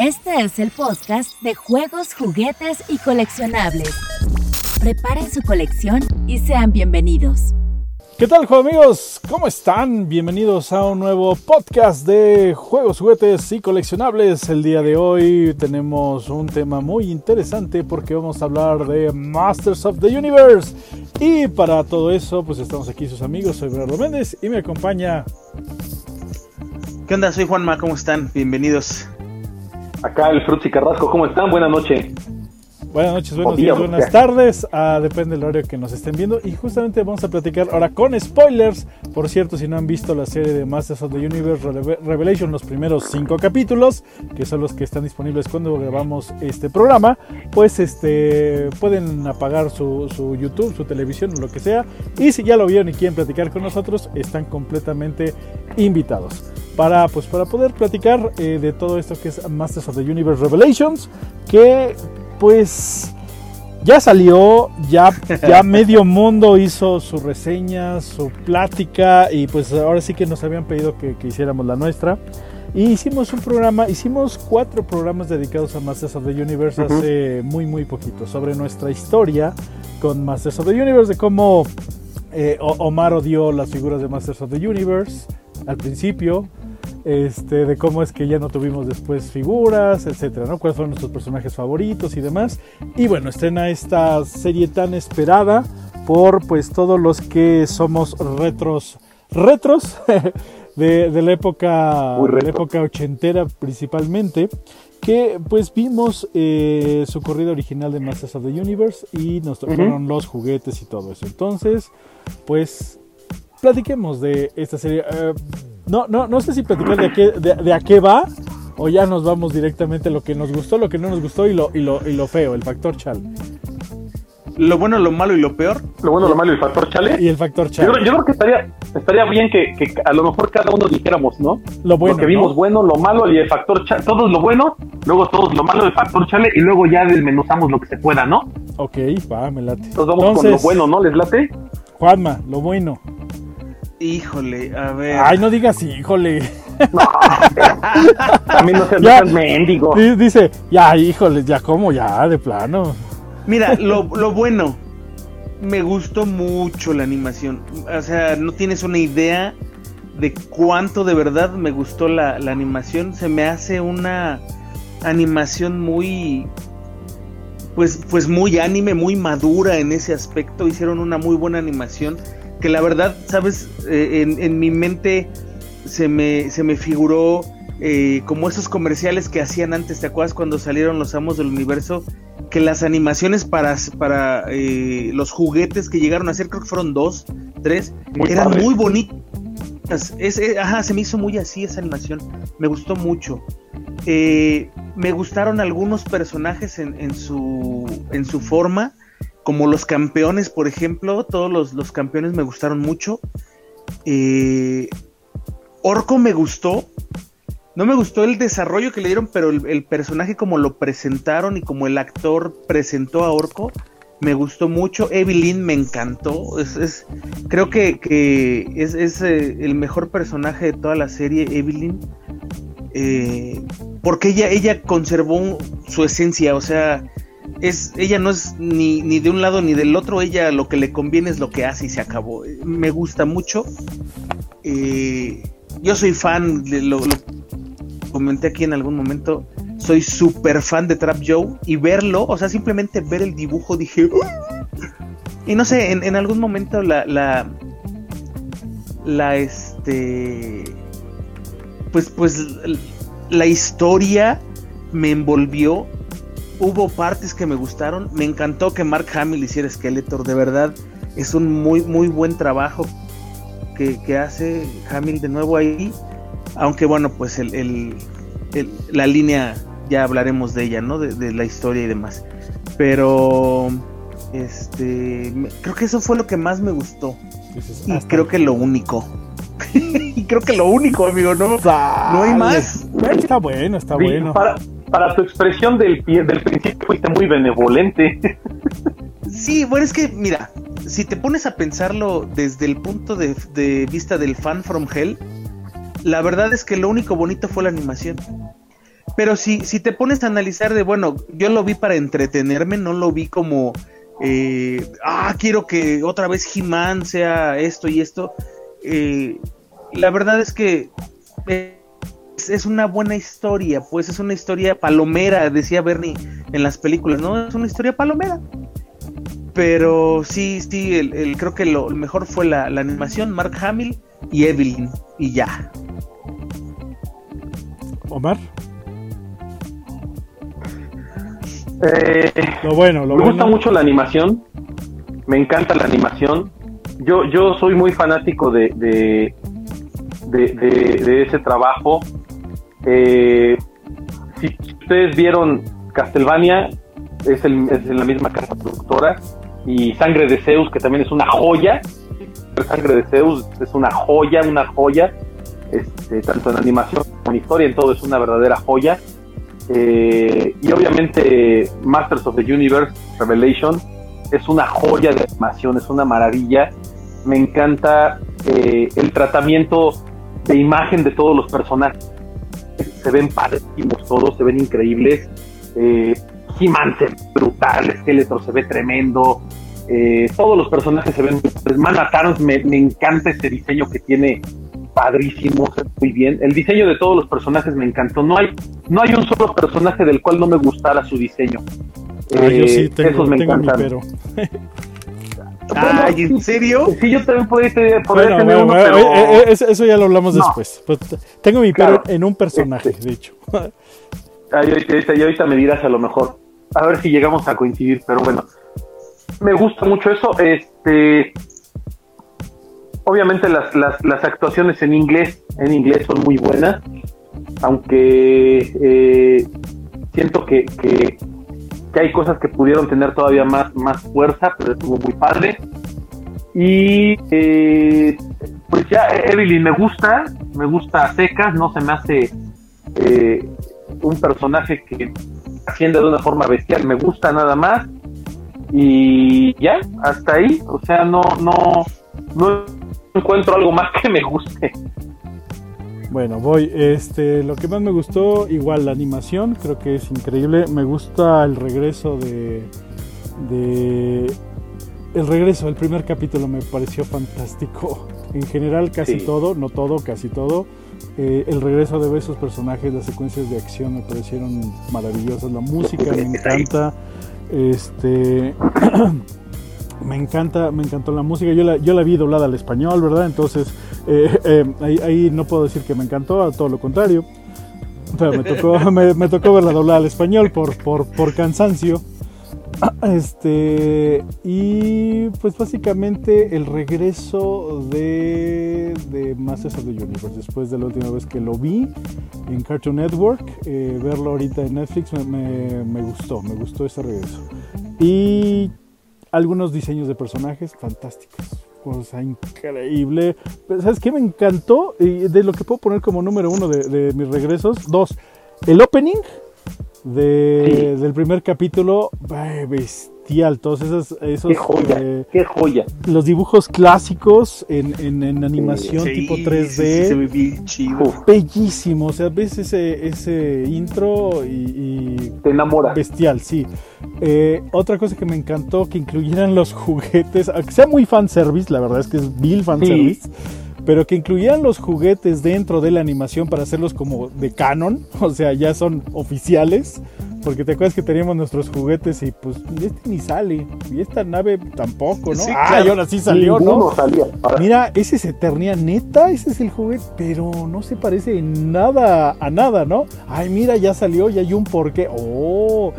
Este es el podcast de juegos, juguetes y coleccionables. Preparen su colección y sean bienvenidos. ¿Qué tal, juegos amigos? ¿Cómo están? Bienvenidos a un nuevo podcast de juegos, juguetes y coleccionables. El día de hoy tenemos un tema muy interesante porque vamos a hablar de Masters of the Universe. Y para todo eso, pues estamos aquí sus amigos. Soy Bernardo Méndez y me acompaña. ¿Qué onda? Soy Juanma, ¿cómo están? Bienvenidos. Acá el Frutzi Carrasco, ¿cómo están? Buenas noches. Buenas noches, buenos días, buenas tardes. Ah, depende del horario que nos estén viendo. Y justamente vamos a platicar ahora con spoilers. Por cierto, si no han visto la serie de Masters of the Universe Revelation, los primeros cinco capítulos, que son los que están disponibles cuando grabamos este programa, pues este pueden apagar su, su YouTube, su televisión o lo que sea. Y si ya lo vieron y quieren platicar con nosotros, están completamente invitados para, pues, para poder platicar eh, de todo esto que es Masters of the Universe Revelations, que pues ya salió, ya, ya medio mundo hizo su reseña, su plática y pues ahora sí que nos habían pedido que, hiciéramos la nuestra. Y hicimos un programa, hicimos cuatro programas dedicados a Masters of the Universe hace muy muy poquito, sobre nuestra historia con Masters of the Universe, de cómo eh, Omar odió las figuras de Masters of the Universe al principio, este, de cómo es que ya no tuvimos después figuras, etcétera, ¿no? Cuáles fueron nuestros personajes favoritos y demás. Y bueno, estrena esta serie tan esperada por pues todos los que somos retros, retros de, la época, de la época ochentera principalmente, que pues vimos eh, su corrida original de Masters of the Universe y nos tocaron los juguetes y todo eso. Entonces, pues platiquemos de esta serie. Eh, no, no, no sé si platicar de, qué, de, a qué va o ya nos vamos directamente a lo que nos gustó, lo que no nos gustó y lo, y lo, y lo feo, el factor chale. Lo bueno, lo malo y lo peor. Lo bueno, lo malo y el factor chale. Y el factor chale. Yo, creo que estaría, estaría bien que, que, a lo mejor cada uno dijéramos, ¿no? Lo bueno. que vimos bueno, lo malo y el factor chale. Todo lo bueno, luego todos lo malo del factor chale y luego ya desmenuzamos lo que se pueda, ¿no? Ok, va, me late. Entonces vamos con lo bueno, ¿no? ¿Les late? Juanma, lo bueno. Híjole, a ver. Ay, no digas híjole. No, a mí no se ya, mendigo. Dice, ya, híjole, ya como, ya, de plano. Mira, lo, lo bueno, me gustó mucho la animación. O sea, no tienes una idea de cuánto de verdad me gustó la, la animación. Se me hace una animación muy pues, pues muy anime, muy madura en ese aspecto. Hicieron una muy buena animación que la verdad, sabes, eh, en, mi mente se me, se me figuró eh, como esos comerciales que hacían antes, ¿te acuerdas cuando salieron los amos del universo? Que las animaciones para, para eh, los juguetes que llegaron a ser, creo que fueron dos, tres, eran muy bonitas. ajá, se me hizo muy así esa animación. Me gustó mucho. me gustaron algunos personajes en, en, su, en su forma como los campeones, por ejemplo, todos los, campeones me gustaron mucho. Eh, Orco me gustó. No me gustó el desarrollo que le dieron, pero el, personaje como lo presentaron y como el actor presentó a Orco, me gustó mucho. Evelyn me encantó. Es, creo que, es, eh, el mejor personaje de toda la serie, Evelyn. Eh, porque ella, ella conservó su esencia, o sea, es, ella no es ni, ni, de un lado ni del otro, ella lo que le conviene es lo que hace y se acabó. Me gusta mucho. Eh, yo soy fan, lo, comenté aquí en algún momento, soy súper fan de Trap Joe y verlo, o sea, simplemente ver el dibujo dije... Y no sé, en, en algún momento la, la, la, este, pues, pues, la historia me envolvió hubo partes que me gustaron. Me encantó que Mark Hamill hiciera Skeletor. De verdad, es un muy, muy buen trabajo que, hace Hamill de nuevo ahí. Aunque bueno, pues el, la línea ya hablaremos de ella, ¿no? De, la historia y demás. Pero este creo que eso fue lo que más me gustó. y creo que lo único. y creo que lo único, amigo, ¿no? No hay más. Está bueno, está bueno para tu expresión del, del principio fuiste muy benevolente. Sí, bueno, es que, mira, si te pones a pensarlo desde el punto de, vista del fan from hell, la verdad es que lo único bonito fue la animación. Pero si, si te pones a analizar de, bueno, yo lo vi para entretenerme, no lo vi como, eh, ah, quiero que otra vez He-Man sea esto y esto. Eh, la verdad es que es, una buena historia, pues es una historia palomera, decía Bernie en las películas, ¿no? Es una historia palomera. Pero sí, sí, el, creo que lo mejor fue la, animación, Mark Hamill y Evelyn, y ya. Omar. Eh, lo bueno, lo me gusta mucho la animación, me encanta la animación. Yo, yo soy muy fanático de, de, de, ese trabajo. Eh, si ustedes vieron Castlevania, es, el, es la misma casa productora, y Sangre de Zeus, que también es una joya. Sangre de Zeus es una joya, una joya, este, tanto en animación como en historia, en todo es una verdadera joya. Eh, y obviamente Masters of the Universe Revelation es una joya de animación, es una maravilla. Me encanta eh, el tratamiento de imagen de todos los personajes. Se ven padrísimos todos, se ven increíbles. Eh, He-Man se ve brutal, Skeletor se ve tremendo. Eh, todos los personajes se ven. Mana me, me encanta ese diseño que tiene padrísimo, muy bien. El diseño de todos los personajes me encantó. No hay, no hay un solo personaje del cual no me gustara su diseño. Ah, yo sí eh, tengo, esos me encantan. pero. Ay, ¿en serio? Sí, yo también podría, tener uno, pero... Eh, eh, eso ya lo hablamos después. Pues, tengo mi pero en un personaje, de hecho. Ay, ahorita, y ahorita me dirás a lo mejor. A ver si llegamos a coincidir, pero bueno. Me gusta mucho eso. Este, obviamente las, las, las, actuaciones en inglés, en inglés son muy buenas, aunque eh, siento que, que, hay cosas que pudieron tener todavía más, más fuerza, pero estuvo muy padre. Y eh, pues ya Evelyn me gusta, me gusta secas, no se me hace eh, un personaje que asciende de una forma bestial, me gusta nada más. Y ya, hasta ahí, o sea, no, no, no encuentro algo más que me guste. Bueno, voy. Este, lo que más me gustó, igual la animación, creo que es increíble. Me gusta el regreso de, de el regreso, el primer capítulo me pareció fantástico. En general, casi todo, no todo, casi todo. Eh, el regreso de esos personajes, las secuencias de acción me parecieron maravillosas. La música me encanta. Este. me encanta, me encantó la música. Yo la, yo la vi doblada al español, ¿verdad? Entonces, eh, eh, ahí, no puedo decir que me encantó, a todo lo contrario. me tocó, me, tocó verla doblada al español por, por, por cansancio. Este, y pues básicamente el regreso de, de Masters of the Universe, después de la última vez que lo vi en Cartoon Network, eh, verlo ahorita en Netflix me, me, gustó, me gustó ese regreso. Y algunos diseños de personajes fantásticos. Cosa increíble. ¿Sabes qué me encantó? Y de lo que puedo poner como número uno de, de mis regresos. Dos, el opening de, del primer capítulo, bestial, todos esos... esos qué joya, eh, qué joya. Los dibujos clásicos en, en, animación tipo 3D. chido. Bellísimo, o sea, ves ese, ese intro y, Te enamora. Bestial, sí. Eh, otra cosa que me encantó, que incluyeran los juguetes, aunque sea muy fanservice, la verdad es que es Bill fanservice. service pero que incluyeran los juguetes dentro de la animación para hacerlos como de canon, o sea, ya son oficiales, porque te acuerdas que teníamos nuestros juguetes y pues este ni sale, y esta nave tampoco, ¿no? ah, y ahora sí salió, ¿no? Mira, ese es Eternia neta, ese es el juguete, pero no se parece en nada a nada, ¿no? Ay, mira, ya salió, ya hay un porqué. Oh,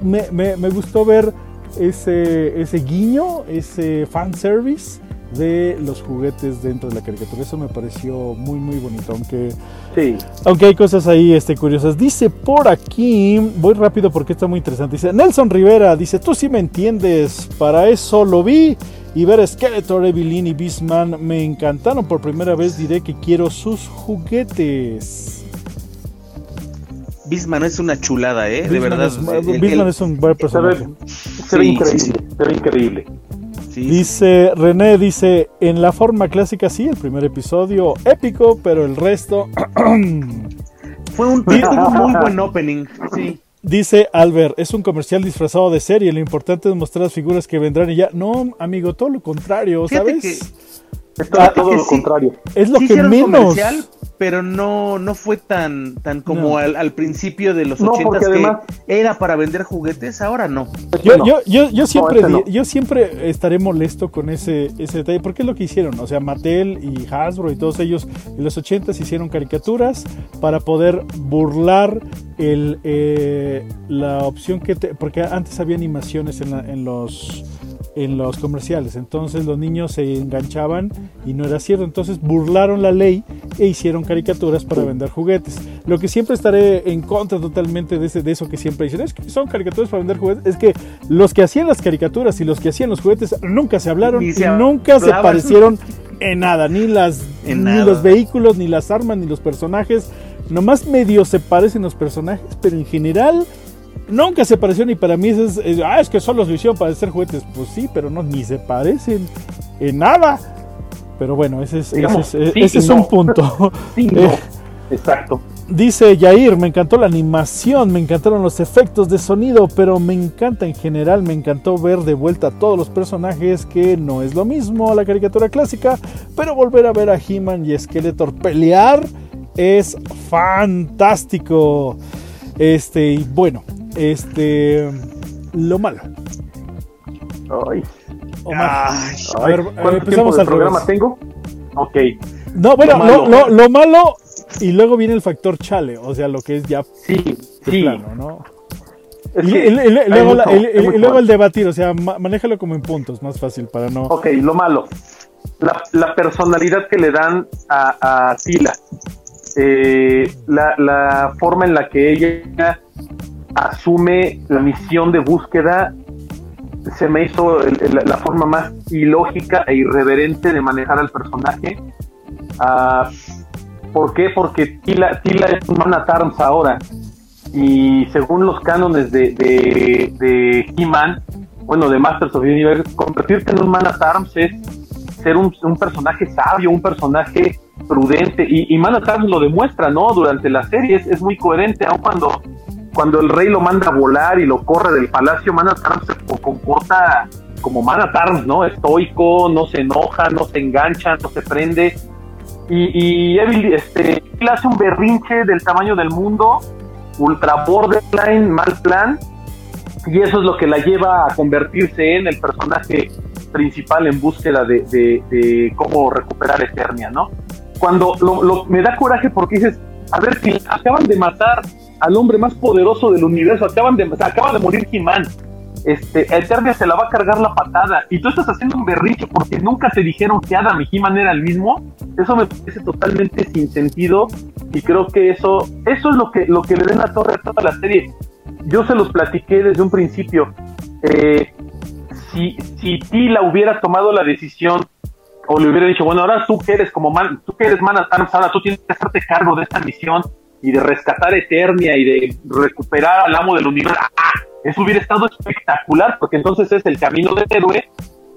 me, me, me gustó ver ese, ese guiño, ese fanservice de los juguetes dentro de la caricatura. Eso me pareció muy muy bonito, aunque sí. aunque hay cosas ahí este, curiosas. Dice por aquí, voy rápido porque está muy interesante. Dice Nelson Rivera, dice, tú sí me entiendes, para eso lo vi. Y ver Skeletor, Evelyn y Beastman me encantaron. Por primera vez diré que quiero sus juguetes. Beastman es una chulada, ¿eh? de verdad. Beastman es un buen personaje. Se ve, increíble, se ve increíble dice René, dice, en la forma clásica sí, el primer episodio épico, pero el resto... Fue un, muy buen opening, sí. Dice Albert, es un comercial disfrazado de serie, lo importante es mostrar las figuras que vendrán y ya. No, amigo, todo lo contrario, ¿sabes? Es todo, lo contrario. Es lo que menos pero no, no fue tan, tan como al, principio de los ochentas que era para vender juguetes, ahora no. Yo, yo, yo, yo siempre, yo siempre estaré molesto con ese, ese detalle, porque es lo que hicieron, o sea, Mattel y Hasbro y todos ellos en los ochentas hicieron caricaturas para poder burlar el, eh, la opción que, porque antes había animaciones en, en los en los comerciales. Entonces los niños se enganchaban y no era cierto. Entonces burlaron la ley e hicieron caricaturas para vender juguetes. Lo que siempre estaré en contra totalmente de, ese, de eso que siempre dicen, es que son caricaturas para vender juguetes. Es que los que hacían las caricaturas y los que hacían los juguetes nunca se hablaron y nunca se parecieron en nada. Ni, las, ni los vehículos, ni las armas, ni los personajes. Nomás medio se parecen los personajes, pero en general nunca se pareció ni para mí es, ah, es que solo lo hicieron para hacer juguetes. Pues sí, pero no, ni se parecen en nada. Pero bueno, ese es, ese es, un punto. Eh, exacto. Dice Yair, me encantó la animación, me encantaron los efectos de sonido, pero me encanta en general, me encantó ver de vuelta a todos los personajes, que no es lo mismo a la caricatura clásica, pero volver a ver a He-Man y Skeletor pelear es fantástico. Este, y bueno, este. Lo malo. Ay. Omar. a ver, empezamos al programa tengo? Ok. No, bueno, lo malo. y luego viene el factor chale, o sea, lo que es ya sí, sí. plano, ¿no? y, luego, el debatir, o sea, manéjalo como en puntos, más fácil para no. Ok, lo malo. La, personalidad que le dan a, a Tila. Eh, la, la forma en la que ella asume la misión de búsqueda se me hizo la forma más ilógica e irreverente de manejar al personaje. Uh, ¿Por qué? Porque Tila, Tila es un man ahora. Y según los cánones de, de, He-Man, bueno, de Masters of the Universe, convertirte en un man at arms es ser un, personaje sabio, un personaje prudente. Y, y Man at Arms lo demuestra, ¿no? Durante la serie es, es muy coherente, aun cuando cuando el rey lo manda a volar y lo corre del palacio, Manatarm se comporta como Manatarm, ¿no? Estoico, no se enoja, no se engancha, no se prende. Y, Evil este, hace un berrinche del tamaño del mundo, ultra borderline, mal plan, y eso es lo que la lleva a convertirse en el personaje principal en búsqueda de, cómo recuperar Eternia, ¿no? Cuando me da coraje porque dices, a ver, si acaban de matar al hombre más poderoso del universo. Acaban de, acaba de morir He-Man. Este, Eternia se la va a cargar la patada y tú estás haciendo un berricho porque nunca te dijeron que Adam y He-Man era el mismo. Eso me parece totalmente sin sentido y creo que eso, eso es lo que, lo que le den la torre a toda la serie. Yo se los platiqué desde un principio. Eh, si, si Tila hubiera tomado la decisión o le hubiera dicho, bueno, ahora tú que eres como man, tú que eres man ahora tú tienes que hacerte cargo de esta misión y de rescatar Eternia y de recuperar al amo del universo, ¡ah! eso hubiera estado espectacular, porque entonces es el camino del héroe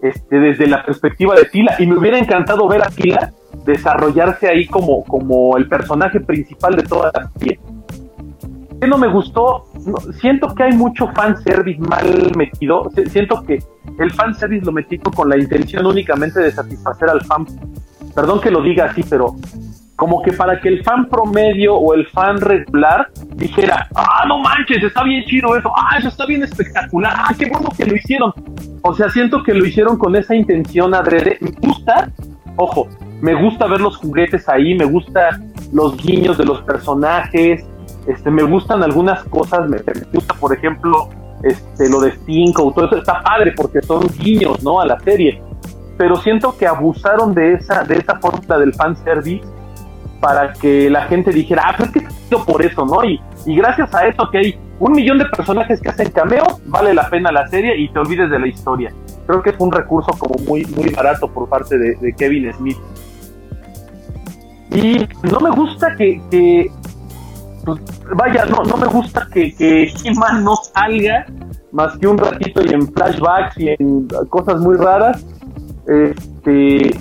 este, desde la perspectiva de Tila, y me hubiera encantado ver a Tila desarrollarse ahí como, como el personaje principal de toda la serie. ¿Qué no me gustó? siento que hay mucho fanservice mal metido, siento que el fanservice lo metí con la intención únicamente de satisfacer al fan. Perdón que lo diga así, pero como que para que el fan promedio o el fan regular dijera, ah, no manches, está bien chido eso, ah, eso está bien espectacular, ah, qué bueno que lo hicieron. O sea, siento que lo hicieron con esa intención adrede. Me gusta, ojo, me gusta ver los juguetes ahí, me gusta los guiños de los personajes, este, me gustan algunas cosas, me, gusta, por ejemplo, este, lo de o todo eso está padre porque son guiños, ¿no? A la serie. Pero siento que abusaron de esa, de esa fórmula del fanservice para que la gente dijera, ah, pues es que por eso, ¿no? Y, y gracias a eso que hay un millón de personajes que hacen cameos, vale la pena la serie y te olvides de la historia. Creo que es un recurso como muy, muy barato por parte de, Kevin Smith. Y no me gusta que pues, vaya, no, no me gusta que, que no salga más que un ratito y en flashbacks y en cosas muy raras. Este,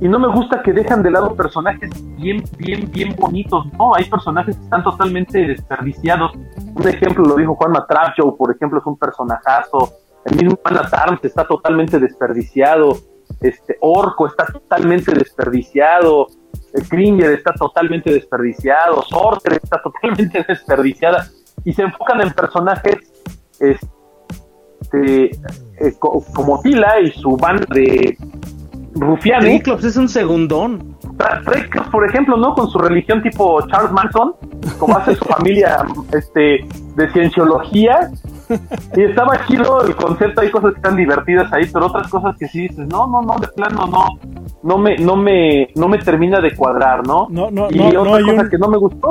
y no me gusta que dejan de lado personajes bien, bien, bien bonitos, ¿no? Hay personajes que están totalmente desperdiciados. Un ejemplo lo dijo Juan Matracho, por ejemplo, es un personajazo. El mismo Ana Tarns está totalmente desperdiciado. Este Orco está totalmente desperdiciado. Kringer está totalmente desperdiciado. Sorter está totalmente desperdiciada. Y se enfocan en personajes este, eh, como Tila y su banda de rufianes. Triclops es un segundón. Triclops, por ejemplo, ¿no? Con su religión tipo Charles Manson, como hace su familia este, de cienciología. Y estaba chido el concepto, hay cosas que están divertidas ahí, pero otras cosas que sí dices, no, no, no, de plano no, no me, no me, no me termina de cuadrar, ¿no? No, no, y no, otra cosa que no me gustó.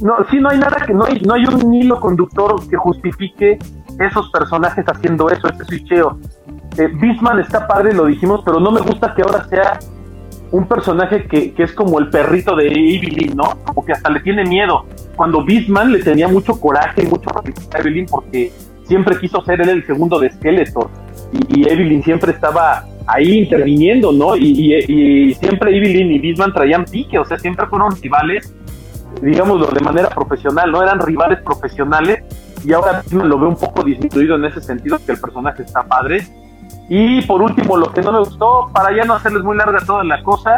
No, sí, no hay nada que, no hay, no hay un hilo conductor que justifique esos personajes haciendo eso, ese switcheo. Eh, Bisman está padre, lo dijimos, pero no me gusta que ahora sea un personaje que, que es como el perrito de Evelyn, ¿no? Como que hasta le tiene miedo. Cuando Bisman le tenía mucho coraje y mucho a Evelyn porque siempre quiso ser el segundo de Skeletor. Y, Evelyn siempre estaba ahí interviniendo, ¿no? Y, y, siempre Evelyn y Bisman traían pique, o sea, siempre fueron rivales, digámoslo de manera profesional, ¿no? Eran rivales profesionales y ahora lo veo un poco disminuido en ese sentido, que el personaje está padre y por último, lo que no me gustó, para ya no hacerles muy larga toda la cosa,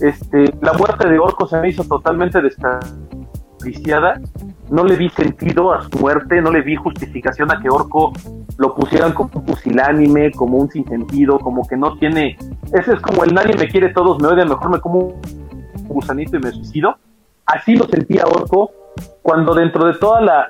este, la muerte de Orco se me hizo totalmente desperdiciada. No le vi sentido a su muerte, no le vi justificación a que Orco lo pusieran como un pusilánime, como un sinsentido, como que no tiene. Ese es como el nadie me quiere, todos me odian, mejor me como un gusanito y me suicido. Así lo sentía Orco cuando dentro de toda la,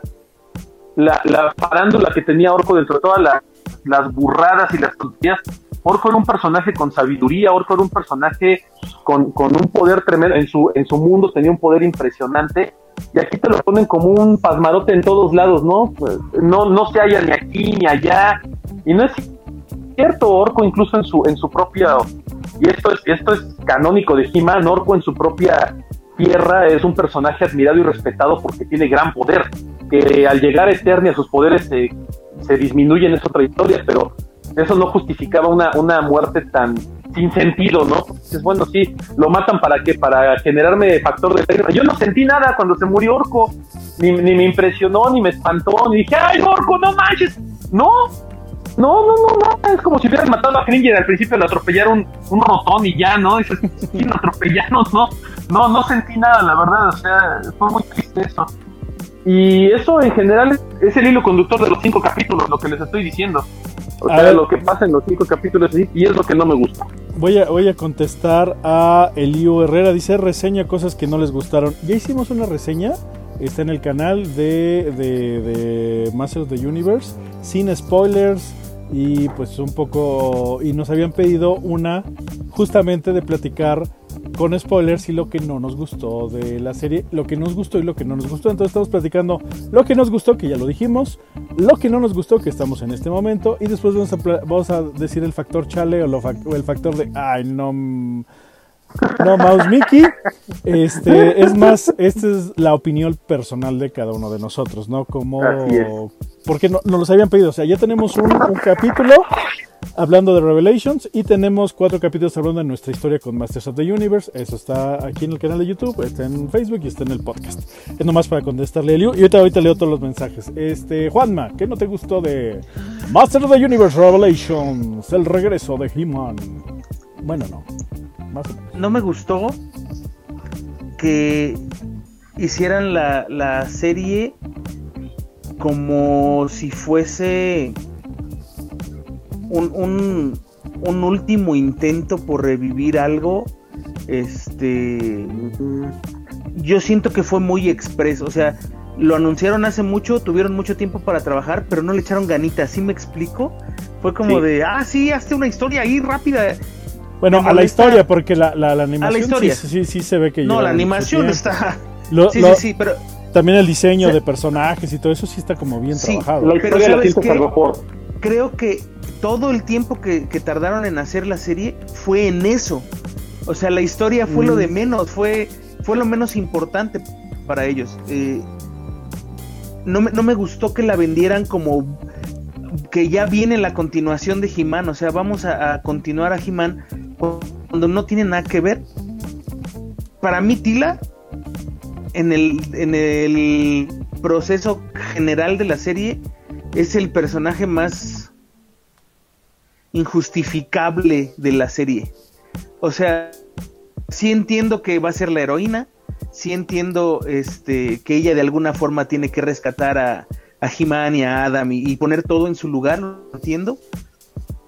la, la parándula que tenía Orco, dentro de toda la las burradas y las tonterías. Orco era un personaje con sabiduría, Orco era un personaje con, un poder tremendo, en su, en su mundo tenía un poder impresionante, y aquí te lo ponen como un pasmarote en todos lados, ¿no? Pues, no, no se halla ni aquí ni allá, y no es cierto, Orco incluso en su, en su propia, y esto es, esto es canónico de He-Man, Orco en su propia tierra es un personaje admirado y respetado porque tiene gran poder, que al llegar a Eternia sus poderes se se disminuyen, es otra historia, pero eso no justificaba una, una muerte tan sin sentido, ¿no? Es bueno, sí, lo matan para qué, para generarme factor de Yo no sentí nada cuando se murió Orco, ni, ni me impresionó, ni me espantó, ni dije, ¡ay, Orco, no manches! No, no, no, no, no, es como si hubieran matado a Kringer al principio le atropellaron un, un rotón y ya, ¿no? Dices, sí, lo atropellaron, no, no, no sentí nada, la verdad, o sea, fue muy triste eso. Y eso en general es el hilo conductor de los cinco capítulos, lo que les estoy diciendo. O sea, lo que pasa en los cinco capítulos y es lo que no me gusta. Voy a, voy a contestar a Elio Herrera. Dice reseña cosas que no les gustaron. Ya hicimos una reseña. Está en el canal de, de, de Masters of the Universe. Sin spoilers. Y pues un poco. Y nos habían pedido una justamente de platicar con spoilers y lo que no nos gustó de la serie, lo que nos gustó y lo que no nos gustó. Entonces estamos platicando lo que nos gustó, que ya lo dijimos, lo que no nos gustó, que estamos en este momento, y después vamos a, decir el factor chale o, el factor de, ay, no, no, Mouse Mickey. Este, es más, esta es la opinión personal de cada uno de nosotros, ¿no? Como, porque no, nos los habían pedido, o sea, ya tenemos un, un capítulo hablando de Revelations y tenemos cuatro capítulos hablando de nuestra historia con Masters of the Universe. Eso está aquí en el canal de YouTube, está en Facebook y está en el podcast. Es nomás para contestarle a Liu y ahorita, ahorita leo todos los mensajes. Este, Juanma, ¿qué no te gustó de Masters of the Universe Revelations? El regreso de He-Man. Bueno, no. No me gustó que hicieran la, la serie como si fuese un, un, último intento por revivir algo. Este. Yo siento que fue muy expreso. O sea, lo anunciaron hace mucho, tuvieron mucho tiempo para trabajar, pero no le echaron ganitas. ¿Sí me explico? Fue como de, ah, sí, hazte una historia ahí rápida. Bueno, a la historia, porque la, la, animación Sí, sí, se ve que No, la animación está. sí, sí, sí, pero. También el diseño de personajes y todo eso sí está como bien trabajado. La historia la Creo que todo el tiempo que, tardaron en hacer la serie fue en eso. O sea, la historia fue lo de mm. menos, fue, fue lo menos importante para ellos. Eh, no, me, no me gustó que la vendieran como que ya viene la continuación de He-Man, o sea, vamos a, continuar a He-Man cuando no tiene nada que ver. Para mí, Tila, en el, en el proceso general de la serie, es el personaje más injustificable de la serie. O sea, sí entiendo que va a ser la heroína, sí entiendo este, que ella de alguna forma tiene que rescatar a, a He-Man y a Adam y, poner todo en su lugar, lo entiendo.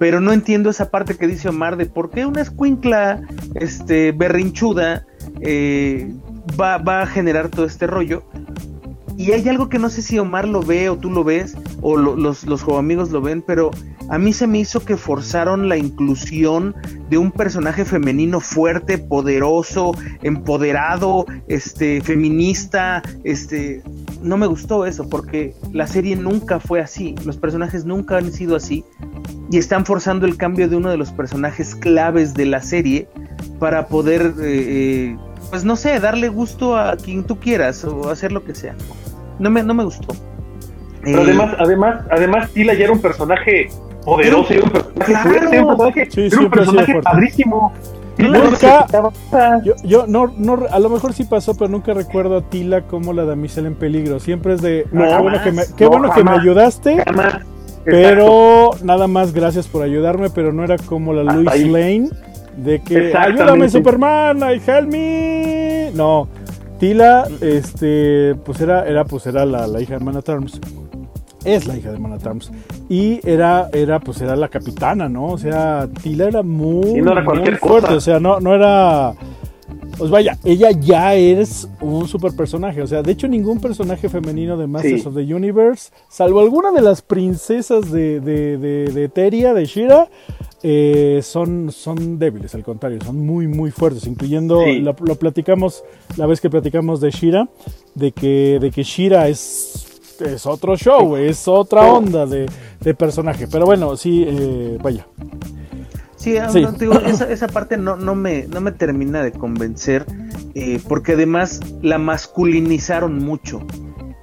Pero no entiendo esa parte que dice Omar de por qué una escuincla este, berrinchuda eh, va, va, a generar todo este rollo. Y hay algo que no sé si Omar lo ve o tú lo ves o los, los amigos lo ven, pero a mí se me hizo que forzaron la inclusión de un personaje femenino fuerte, poderoso, empoderado, este, feminista, este, no me gustó eso porque la serie nunca fue así, los personajes nunca han sido así y están forzando el cambio de uno de los personajes claves de la serie para poder, eh, eh, pues no sé, darle gusto a quien tú quieras o hacer lo que sea. No me, no me gustó. Pero además, además, además, Tila ya era un personaje poderoso, era un personaje un personaje, un personaje padrísimo. Nunca, yo, yo no, no, a lo mejor sí pasó, pero nunca recuerdo a Tila como la damisela en peligro. Siempre es de, no, qué bueno que me, qué bueno que me ayudaste, pero nada más gracias por ayudarme, pero no era como la Louis Lane de que ayúdame Superman, I help me. No, Tila, este, pues era, era, pues era la, la hija de Man Terms es la hija de Manatrams y era era pues era la capitana no o sea Tila era muy, fuerte. o sea no no era pues vaya ella ya es un super personaje. O sea de hecho ningún personaje femenino de Masters of the Universe salvo alguna de las princesas de de, de, de Teria de Shira eh, son, son débiles, al contrario, son muy, muy fuertes, incluyendo, lo, lo, platicamos la vez que platicamos de Shira, de que, de que Shira es es otro show, es otra onda de, personaje. Pero bueno, sí, eh, vaya. Sí, esa, parte no, no, me, no me termina de convencer, eh, porque además la masculinizaron mucho.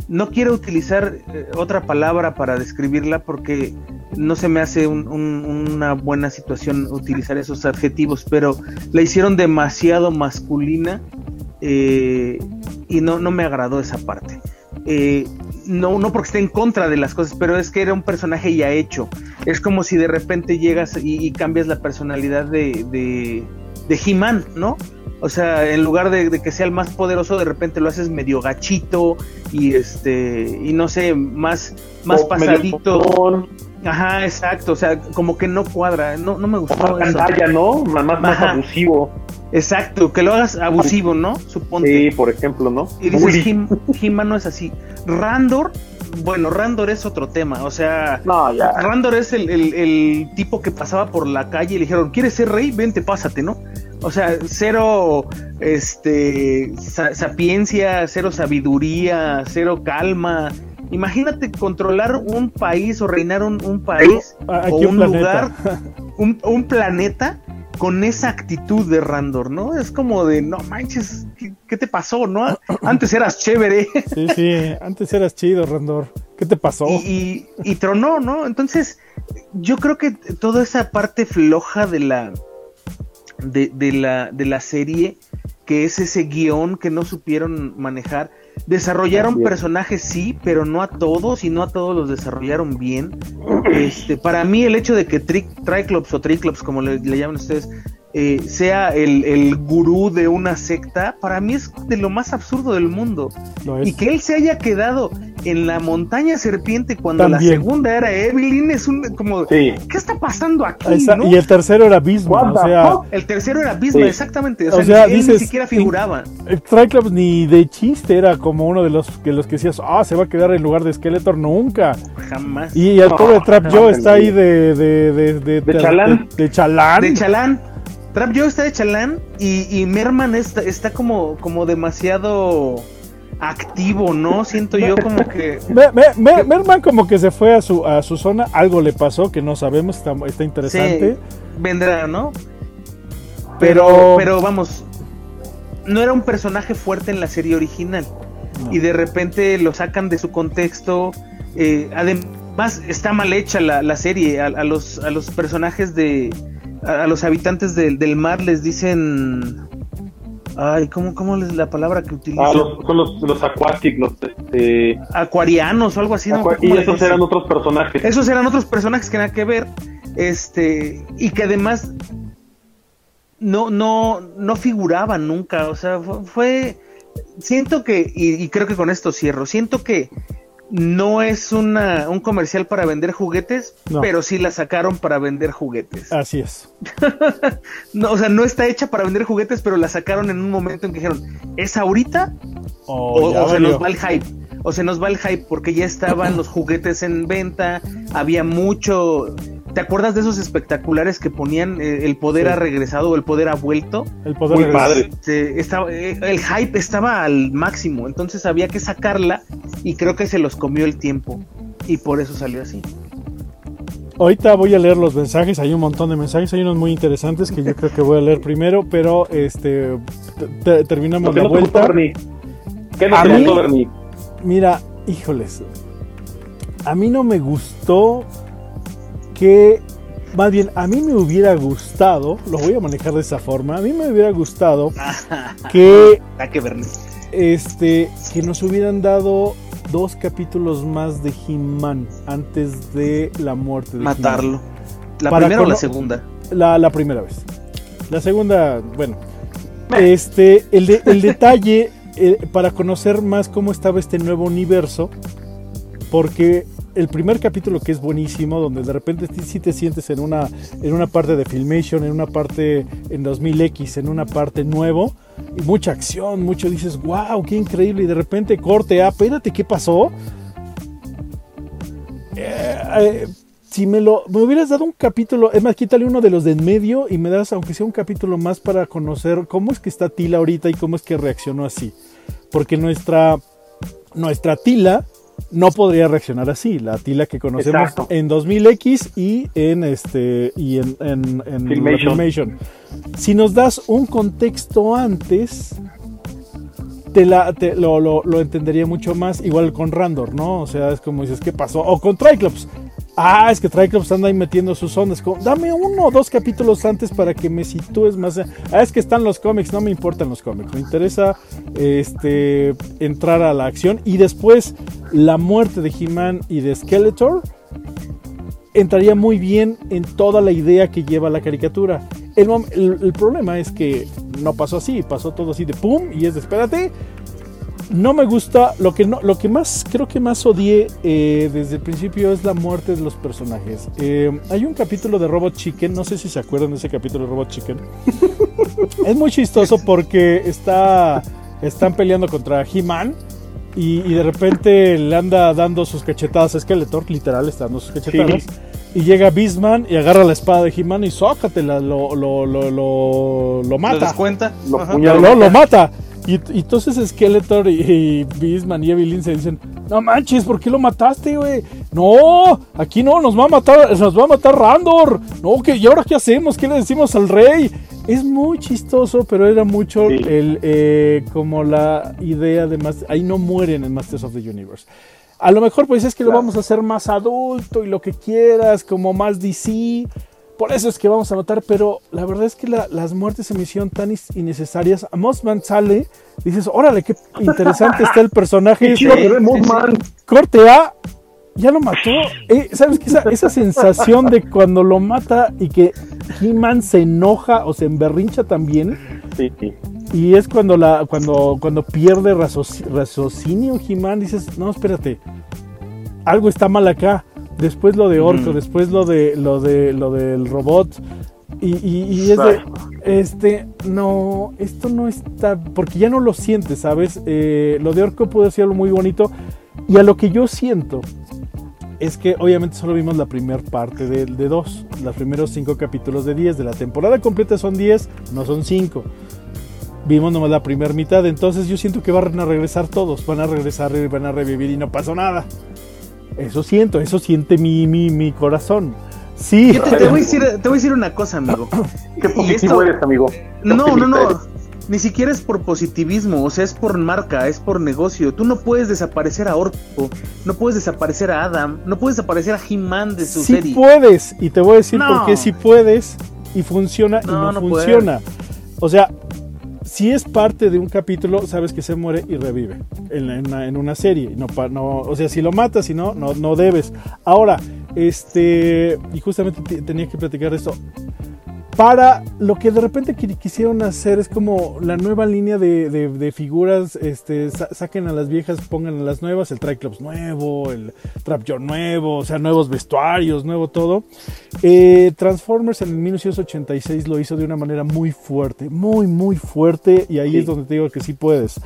No quiero utilizar otra palabra para describirla porque no se me hace una buena situación utilizar esos adjetivos, pero la hicieron demasiado masculina y no, no me agradó esa parte. Eh, no, no porque esté en contra de las cosas, pero es que era un personaje ya hecho. Es como si de repente llegas y, cambias la personalidad de, de, de He-Man, ¿no? O sea, en lugar de, que sea el más poderoso, de repente lo haces medio gachito y este, y no sé, más, más pasadito. Ajá, exacto, o sea, como que no cuadra, no, no me gustó. Más eso. ¿no? Más, más abusivo. Exacto, que lo hagas abusivo, ¿no? Suponte. Sí, por ejemplo, ¿no? Y dices, He-Man no es así. Randor, bueno, Randor es otro tema, o sea, Randor es el, tipo que pasaba por la calle y le dijeron, ¿quieres ser rey? Vente, pásate, ¿no? O sea, cero, este, sapiencia, cero sabiduría, cero calma. Imagínate controlar un país o reinar un, país o un, lugar, un, un planeta con esa actitud de Randor, ¿no? Es como de, no manches, ¿qué, te pasó, no? Antes eras chévere. Sí, sí, antes eras chido, Randor. ¿Qué te pasó? Y, y, tronó, ¿no? Entonces, yo creo que toda esa parte floja de la, de, de la, de la serie, que es ese guion que no supieron manejar, Desarrollaron personajes, sí, pero no a todos y no a todos los desarrollaron bien. Este, para mí el hecho de que Triclops o Triclops, como le, le llaman ustedes, eh, sea el, el, gurú de una secta, para mí es de lo más absurdo del mundo. Y que él se haya quedado en la montaña serpiente cuando la segunda era Evelyn es un como ¿qué está pasando aquí? Y el tercero era Bisma, o sea, el tercero era Bisma, exactamente, o, sea, ni, ni siquiera figuraba. El Triclops ni de chiste era como uno de los que los que decías, ah, se va a quedar en lugar de Skeletor nunca. Jamás. Y el pobre Trap Joe está ahí de de de de, de, chalán. de chalán. De chalán. Trap Joe está de chalán y, Merman está, está como, como demasiado activo, ¿no? Siento yo como que... Merman como que se fue a su, a su zona, algo le pasó que no sabemos, está, está interesante. vendrá, ¿no? Pero, pero vamos, no era un personaje fuerte en la serie original. Y de repente lo sacan de su contexto. Eh, además, está mal hecha la, serie. A, los, a los personajes de, a, los habitantes del, del mar les dicen Ay, ¿cómo, cómo es la palabra que utilizan? Ah, los, son los, los los este... Acuarianos o algo así. ¿no? y esos eran otros personajes. Esos eran otros personajes que nada que ver. Este, y que además no, no, no figuraban nunca. O sea, fue, siento que, y creo que con esto cierro, siento que no es una, un comercial para vender juguetes, pero sí la sacaron para vender juguetes. Así es. no, o sea, no está hecha para vender juguetes, pero la sacaron en un momento en que dijeron, ¿es ahorita? Oh, o, se nos va el hype. O se nos va el hype porque ya estaban los juguetes en venta, había mucho ¿Te acuerdas de esos espectaculares que ponían eh, el poder ha regresado o el poder ha vuelto? El poder Muy padre. estaba, eh, el hype estaba al máximo, entonces había que sacarla y creo que se los comió el tiempo y por eso salió así. Ahorita voy a leer los mensajes, hay un montón de mensajes, hay unos muy interesantes que yo creo que voy a leer primero, pero este terminamos la vuelta. ¿Qué no mí, Mira, híjoles, a mí no me gustó que más bien a mí me hubiera gustado, lo voy a manejar de esa forma, a mí me hubiera gustado que este que nos hubieran dado dos capítulos más de He-Man antes de la muerte de matarlo. ¿La primera o la segunda? La, primera vez. La segunda, bueno. Este, el, el detalle eh, para conocer más cómo estaba este nuevo universo, porque el primer capítulo que es buenísimo, donde de repente sí te sientes en una, en una parte de Filmation, en una parte en 2000X, en una parte nuevo, y mucha acción, mucho dices, wow, qué increíble, y de repente corte, ah, espérate, ¿qué pasó? Eh, eh, si me lo me hubieras dado un capítulo, es más, quítale uno de los de en medio y me das, aunque sea un capítulo más para conocer cómo es que está Tila ahorita y cómo es que reaccionó así. Porque nuestra, nuestra Tila no podría reaccionar así. La Tila que conocemos en 2000X y en este y en, en, Filmation. Si nos das un contexto antes, te la, lo, lo, entendería mucho más. Igual con Randor, ¿no? O sea, es como dices, ¿qué pasó? O con Triclops. Ah, es que Triclops anda ahí metiendo sus ondas. Dame uno o dos capítulos antes para que me sitúes más. Ah, es que están los cómics, no me importan los cómics. Me interesa este, entrar a la acción. Y después, la muerte de He-Man y de Skeletor entraría muy bien en toda la idea que lleva la caricatura. El, el, problema es que no pasó así, pasó todo así de pum y es de espérate, no me gusta, lo que, no, lo que más creo que más odié eh, desde el principio es la muerte de los personajes. Eh, hay un capítulo de Robot Chicken, no sé si se acuerdan de ese capítulo de Robot Chicken. es muy chistoso porque está, están peleando contra He-Man. Y, de repente le anda dando sus cachetadas a Skeletor, literal, está dando sus cachetadas. Y llega Beastman y agarra la espada de He-Man y sócatela, lo, lo, lo, lo, lo mata. ¿Lo descuenta? Lo, lo, mata. Y, entonces Skeletor y, Beastman y Evelyn se dicen, no manches, ¿por qué lo mataste, güey? No, aquí no, nos va a matar, nos va a matar Randor. No, que ¿y ahora qué hacemos? ¿Qué le decimos al rey? Es muy chistoso, pero era mucho el eh, como la idea de más. Ahí no mueren en Masters of the Universe. A lo mejor pues es que lo vamos a hacer más adulto y lo que quieras, como más DC. Por eso es que vamos a matar, pero la verdad es que las muertes se me hicieron tan innecesarias. A Mossman sale, dices, órale, qué interesante está el personaje. Corte A, ya lo mató. Eh, ¿Sabes qué? Esa, sensación de cuando lo mata y que He-Man se enoja o se emberrincha también. Sí, sí. Y es cuando, la, cuando, cuando pierde raciocinio He-Man, dices, no, espérate, algo está mal acá después lo de Orco, después lo de lo de lo del robot. Y, y, es de, este, no, esto no está, porque ya no lo sientes, ¿sabes? Eh, lo de Orco puede ser algo muy bonito. Y a lo que yo siento es que obviamente solo vimos la primera parte de, de dos, los primeros cinco capítulos de 10, de la temporada completa son 10, no son 5. Vimos nomás la primera mitad, entonces yo siento que van a regresar todos, van a regresar y van a revivir y no pasó nada. Eso siento, eso siente mi, mi, mi corazón. Sí. te, voy a decir, una cosa, amigo. Qué positivo eres, amigo. no, no, no. Ni siquiera es por positivismo, o sea, es por marca, es por negocio. Tú no puedes desaparecer a Orco, no puedes desaparecer a Adam, no puedes desaparecer a He-Man de su sí serie. puedes, y te voy a decir por qué sí puedes. y funciona y no, funciona. O sea, si es parte de un capítulo, sabes que se muere y revive en, una serie. No, no, o sea, si lo matas, si no, no, no debes. Ahora, este, y justamente tenía que platicar de esto para lo que de repente quisieron hacer es como la nueva línea de, figuras, este, saquen a las viejas, pongan a las nuevas, el Triclops nuevo, el Trapjaw nuevo, o sea, nuevos vestuarios, nuevo todo. Eh, Transformers en el 1986 lo hizo de una manera muy fuerte, muy, muy fuerte, y ahí es donde te digo que sí puedes.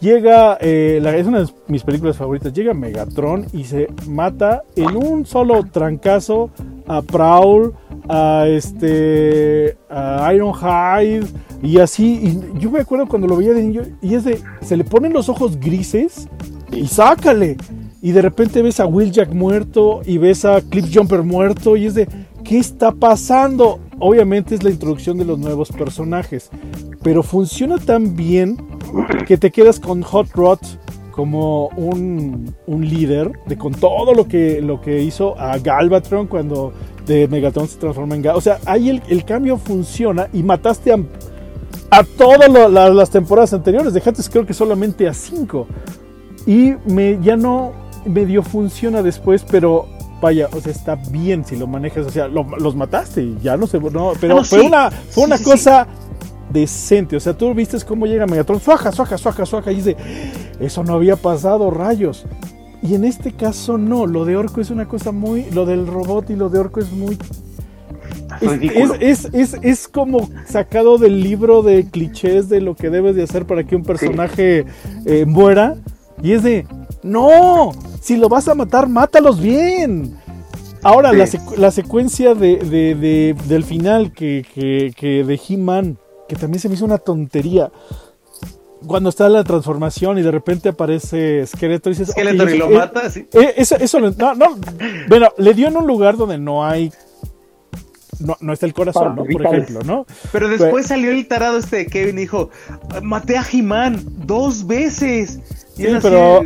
Llega, eh, es una de mis películas favoritas, llega Megatron y se mata en un solo trancazo a Prowl, a este a Ironhide y así. Y yo me acuerdo cuando lo veía de niño y es de, se le ponen los ojos grises y sácale. Y de repente ves a Will Jack muerto y ves a Cliff Jumper muerto y es de, ¿qué está pasando? Obviamente es la introducción de los nuevos personajes, pero funciona tan bien que te quedas con Hot Rod como un, un, líder de con todo lo que, lo que hizo a Galvatron cuando de Megatron se transforma en O sea, ahí el, cambio funciona y mataste a, a todas las temporadas anteriores. Dejaste creo que solamente a cinco. Y me, ya no medio funciona después, pero vaya, o sea, está bien si lo manejas. O sea, los mataste y ya no se. No, pero ah, fue, una, fue una cosa decente. O sea, tú viste cómo llega Megatron, suaja, suaja, suaja, suaja. Y dice, eso no había pasado, rayos. Y en este caso no, lo de Orco es una cosa muy, lo del robot y lo de Orco es muy... Es, es, es, como sacado del libro de clichés de lo que debes de hacer para que un personaje eh, muera. Y es de, no, si lo vas a matar, mátalos bien. Ahora, la, la, secuencia de, del final que, que, que de He-Man, que también se me hizo una tontería cuando está la transformación y de repente aparece Skeletor y dices, Skeletor y lo mata, sí. Eh, eso, eso no, no, bueno, le dio en un lugar donde no hay no, no está el corazón, ¿no? Por ejemplo, ¿no? Pero después pues salió el tarado este de Kevin y dijo, maté a He-Man dos veces. Sí, pero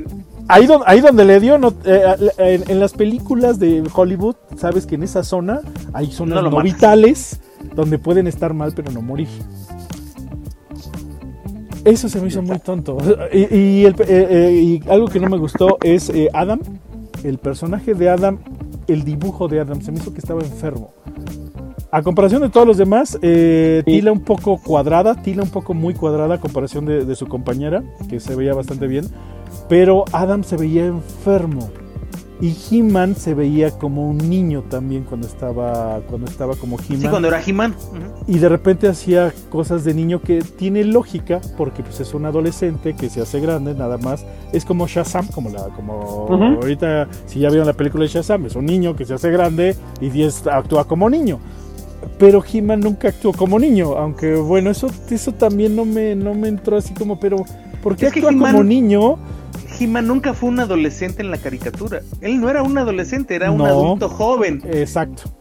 ahí, donde, ahí donde le dio, no, eh, en, las películas de Hollywood, sabes que en esa zona hay zonas no, vitales donde pueden estar mal pero no morir. Eso se me hizo muy tonto. Y, eh, eh, algo que no me gustó es eh, Adam, el personaje de Adam, el dibujo de Adam, se me hizo que estaba enfermo. A comparación de todos los demás, Tila un poco cuadrada, Tila un poco muy cuadrada a comparación de su compañera, que se veía bastante bien. Pero Adam se veía enfermo. Y He-Man se veía como un niño también cuando estaba, cuando estaba como He-Man. Sí, cuando era He-Man. Y de repente hacía cosas de niño que tiene lógica, porque pues es un adolescente que se hace grande, nada más. Es como Shazam, como la, como ahorita, si ya vieron la película de Shazam, es un niño que se hace grande y actúa como niño. Pero He-Man nunca actuó como niño, aunque bueno, eso, eso también no me, no me entró así como, pero ¿por qué actúa como niño? He-Man nunca fue un adolescente en la caricatura. Él no era un adolescente, era un adulto joven. Exacto.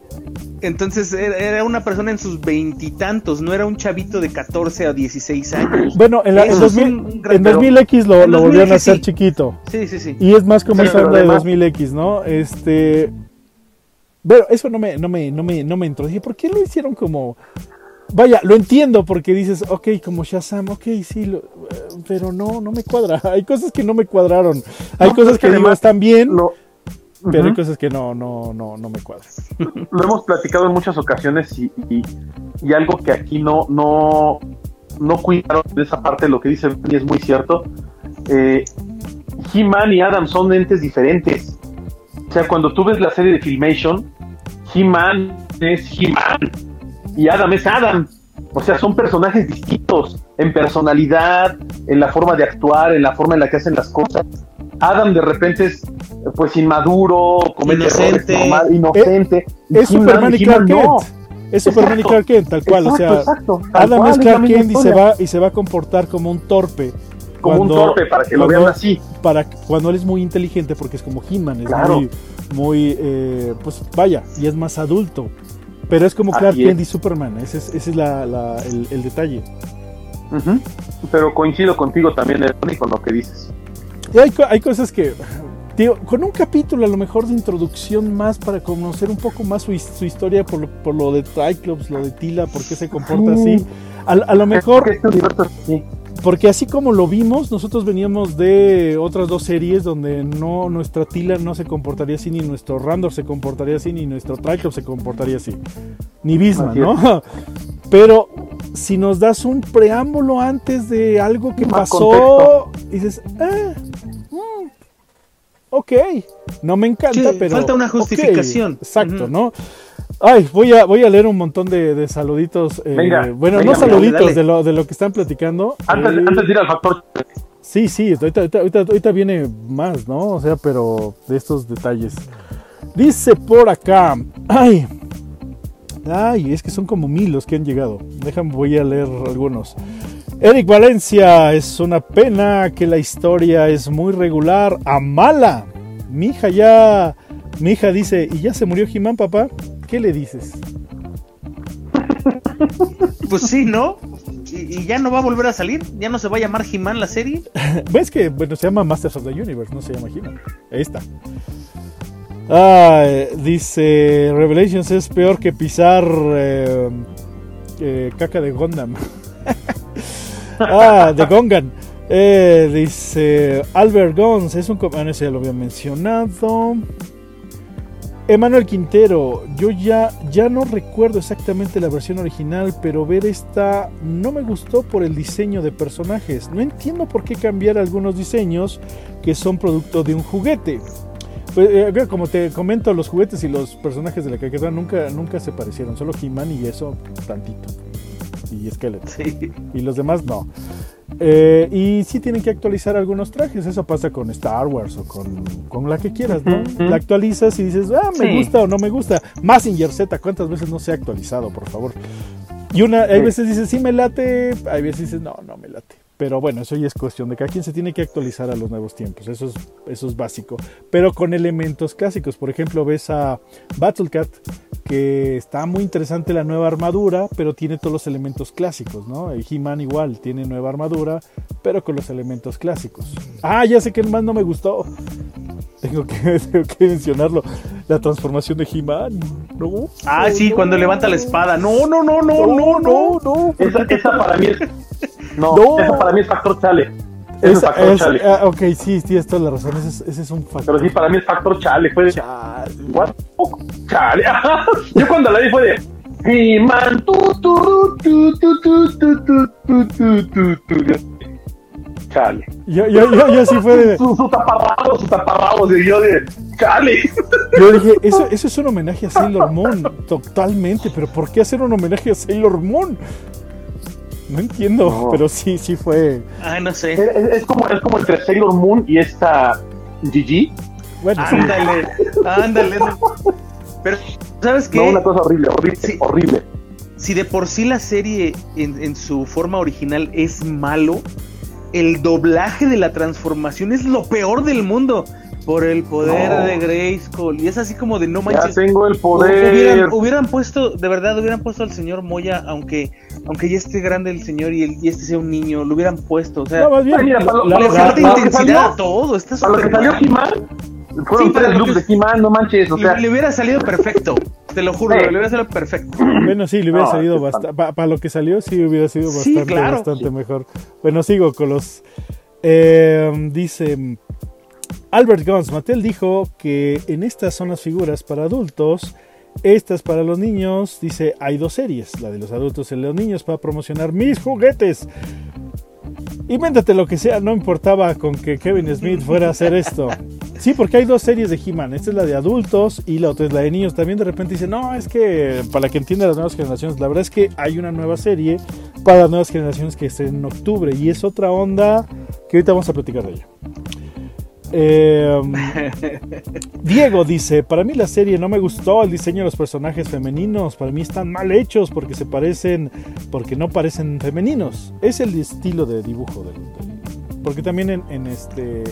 Entonces era una persona en sus veintitantos, no era un chavito de 14 a 16 años. Bueno, en, 2000, x lo, volvieron a hacer chiquito. Sí, sí, sí. Y es más como esa de 2000X, ¿no? Este. Bueno, eso no me, no me, no me, no me entró. Dije, ¿por qué lo hicieron como Vaya, lo entiendo porque dices, ok, como Shazam, ok, sí, pero no, no me cuadra. Hay cosas que no me cuadraron. Hay cosas que digo están bien, pero hay cosas que no, no, no, no me cuadran. Lo hemos platicado en muchas ocasiones y, y, algo que aquí no, no, no cuidaron de esa parte, lo que dice y es muy cierto. Eh, He-Man y Adam son entes diferentes. O sea, cuando tú ves la serie de Filmation, He-Man es He-Man y Adam es Adam. O sea, son personajes distintos en personalidad, en la forma de actuar, en la forma en la que hacen las cosas. Adam de repente es pues inmaduro, inocente, inocente. Es, Superman y Clark Kent. Es Superman y Clark Kent, tal cual. o sea, Adam es Clark Kent y se, va, y se va a comportar como un torpe. Como un torpe, para que lo vean así. Para, cuando él es muy inteligente, porque es como He-Man, es muy, muy eh, pues vaya, y es más adulto. Pero es como Clark Kent y Superman, ese es, ese es la, el, detalle. Pero coincido contigo también, Ernie, con lo que dices. Y hay, hay cosas que, con un capítulo a lo mejor de introducción más para conocer un poco más su, historia por lo, por lo de Triclops, lo de Tila, por qué se comporta así. A, lo mejor... Este porque así como lo vimos, nosotros veníamos de otras dos series donde no nuestra Tila no se comportaría así, ni nuestro Randor se comportaría así, ni nuestro Triclops se comportaría así. Ni Bisma, ¿no? Pero si nos das un preámbulo antes de algo que pasó, dices, ah, mm, ok, no me encanta, pero... Falta una justificación. exacto, ¿no? Ay, voy a, voy a leer un montón de, saluditos. Eh, bueno, no saluditos de, lo, de lo que están platicando. Antes, eh, antes de ir al factor. Sí, sí, ahorita, ahorita, ahorita, viene más, ¿no? O sea, pero de estos detalles. Dice por acá. Ay. Ay, es que son como mil los que han llegado. Déjame, voy a leer algunos. Eric Valencia, es una pena que la historia es muy regular a mala. Mi hija ya. Mi hija dice, ¿y ya se murió Jimán, papá? ¿Qué le dices? Pues sí, ¿no? ¿Y, ya no va a volver a salir? ¿Ya no se va a llamar He-Man la serie? ¿Ves que bueno, se llama Masters of the Universe? No se llama He-Man. Ahí está. Ah, dice Revelations es peor que pisar eh, eh, caca de Gondam. ah, de Gongan. Eh, dice Albert Gons es un... Ah, ese ya lo había mencionado. Emanuel Quintero, yo ya, ya no recuerdo exactamente la versión original, pero ver esta no me gustó por el diseño de personajes. No entiendo por qué cambiar algunos diseños que son producto de un juguete. Pues, eh, como te comento, los juguetes y los personajes de la caricatura nunca, nunca se parecieron, solo He-Man y eso tantito. Y Skeletor. Y los demás no. Eh, y sí tienen que actualizar algunos trajes. Eso pasa con Star Wars o con, la que quieras, ¿no? La actualizas y dices, ah, me gusta o no me gusta. Massinger Z, ¿cuántas veces no se ha actualizado, por favor? Y una, hay veces dices, sí me late, hay veces dices, no, no me late. Pero bueno, eso ya es cuestión de cada quien se tiene que actualizar a los nuevos tiempos. Eso es, eso es básico. Pero con elementos clásicos. Por ejemplo, ves a Battlecat, que está muy interesante la nueva armadura, pero tiene todos los elementos clásicos, ¿no? He-Man igual tiene nueva armadura, pero con los elementos clásicos. Ah, ya sé que más no me gustó. Tengo que, mencionarlo. La transformación de He-Man. No, ah, sí, cuando levanta la espada. No, no, no, no, no, no. no, esa, esa para mí es no, no. Ese para mí es factor chale. Ese es, factor es, ok, sí, tienes toda la razón. Ese es, un factor. Pero sí, para mí es factor chale. Fue de. Chale. What? Oh, chale. Yo cuando la vi fue de. He-Man. Chale. Yo, yo, yo, yo sí fue de. Su, su taparrabos, su taparrabos. Y yo de. Chale. Yo dije, eso, eso es un homenaje a Sailor Moon. Totalmente. Pero ¿por qué hacer un homenaje a Sailor Moon? No entiendo, pero sí, sí fue. Ah, no sé. Es, como, es como entre Sailor Moon y esta Gigi. Bueno, ándale, ándale. Pero, ¿sabes qué? No, una cosa horrible, horrible, horrible. Si de por sí la serie en, en su forma original es malo, el doblaje de la transformación es lo peor del mundo por el poder de Grayskull. Y es así como de no manches. Ya tengo el poder. Hubieran, puesto, de verdad, hubieran puesto al señor Moya, aunque aunque ya esté grande el señor y, el, y este sea un niño, lo hubieran puesto. O sea, no, bien, mira, le falta intensidad a todo. Está para lo que salió fueron sí, tres looks de he no manches. O sea, le, hubiera salido perfecto. Te lo juro, le hubiera salido perfecto. Bueno, sí, le hubiera salido bastante. Para lo que salió, sí hubiera sido bastante, bastante mejor. Bueno, sigo con los. Eh, dice Albert Gons, Mattel dijo que en estas son las figuras para adultos, estas para los niños. Dice, hay dos series, la de los adultos y la de los niños, para promocionar mis juguetes. Invéntate lo que sea, no importaba con que Kevin Smith fuera a hacer esto. Sí, porque hay dos series de He-Man. Esta es la de adultos y la otra es la de niños. También de repente dice, no, es que para que entienda las nuevas generaciones, la verdad es que hay una nueva serie para las nuevas generaciones que está en octubre y es otra onda que ahorita vamos a platicar de ella. Em, Diego dice, para mí la serie no me gustó el diseño de los personajes femeninos, para mí están mal hechos porque se parecen, porque no parecen femeninos. Es el estilo de dibujo del, porque también en, este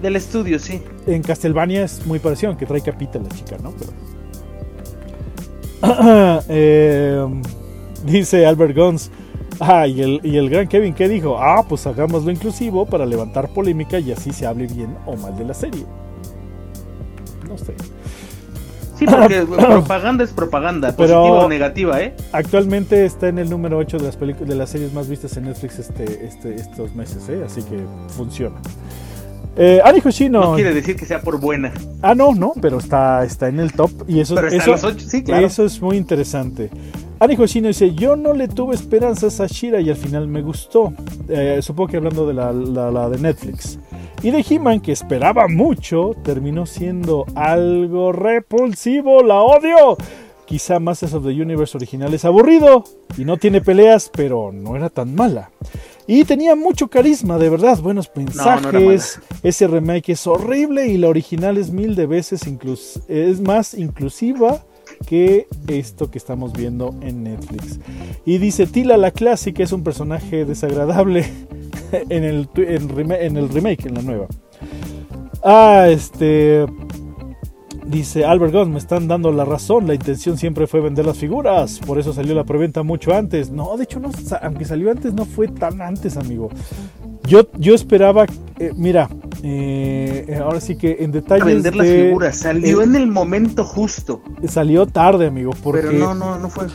del estudio, sí. En Castlevania es muy parecido, aunque trae capita la chica, ¿no? Em, dice Albert Gons, Ah, y el, y el gran Kevin, ¿qué dijo? Ah, pues hagámoslo inclusivo para levantar polémica y así se hable bien o mal de la serie. no sé. Sí, porque propaganda es propaganda, positiva o negativa, ¿eh? Actualmente está en el número 8 de las de las series más vistas en Netflix este, este, estos meses, ¿eh? Así que funciona. Eh, Ani Hoshino. No quiere decir que sea por buena. Ah, no, no, pero está, está en el top. Y eso, eso, eso es muy interesante. Ani Hoshino dice: Yo no le tuve esperanzas a Shira y al final me gustó. Eh, supongo que hablando de la, la de Netflix. Y de He-Man, que esperaba mucho, terminó siendo algo repulsivo. ¡La odio! Quizá Masters of the Universe original es aburrido y no tiene peleas, pero no era tan mala. Y tenía mucho carisma, de verdad, buenos mensajes. Ese remake es horrible y la original es mil de veces es más inclusiva que esto que estamos viendo en Netflix. Y dice Tila la clásica es un personaje desagradable en el, en el remake, en la nueva. Ah, este Dice Albert Goss, me están dando la razón, la intención siempre fue vender las figuras, por eso salió la preventa mucho antes. No, de hecho, aunque salió antes, no fue tan antes, amigo. Yo, yo esperaba, eh, mira, eh, ahora sí que en detalle. Vender las figuras, salió en el momento justo. Salió tarde, amigo, porque... Pero no, no, no fue.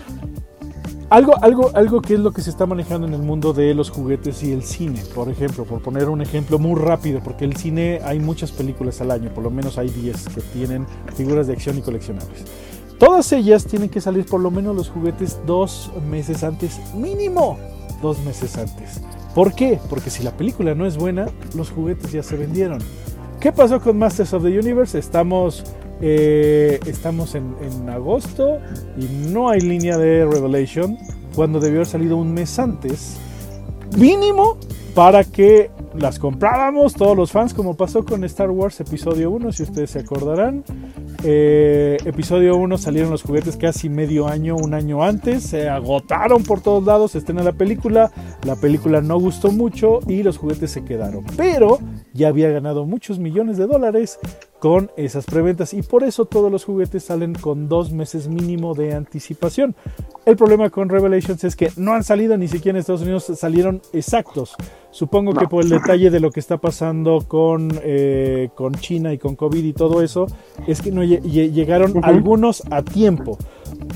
Algo, algo, algo que es lo que se está manejando en el mundo de los juguetes y el cine, por ejemplo, por poner un ejemplo muy rápido, porque el cine hay muchas películas al año, por lo menos hay 10 que tienen figuras de acción y coleccionables. Todas ellas tienen que salir por lo menos los juguetes dos meses antes, mínimo dos meses antes. ¿Por qué? Porque si la película no es buena, los juguetes ya se vendieron. ¿Qué pasó con Masters of the Universe? Estamos eh, estamos en, agosto y no hay línea de Revelation cuando debió haber salido un mes antes. Mínimo para que las compráramos todos los fans, como pasó con Star Wars Episodio 1, si ustedes se acordarán. Eh, episodio 1 salieron los juguetes casi medio año, un año antes, se agotaron por todos lados, se estrena la película, la película no gustó mucho y los juguetes se quedaron. Pero ya había ganado muchos millones de dólares con esas preventas y por eso todos los juguetes salen con dos meses mínimo de anticipación. El problema con Revelations es que no han salido ni siquiera en Estados Unidos, salieron exactos. Supongo que por el detalle de lo que está pasando con, eh, con China y con COVID y todo eso, es que no llegaron algunos a tiempo.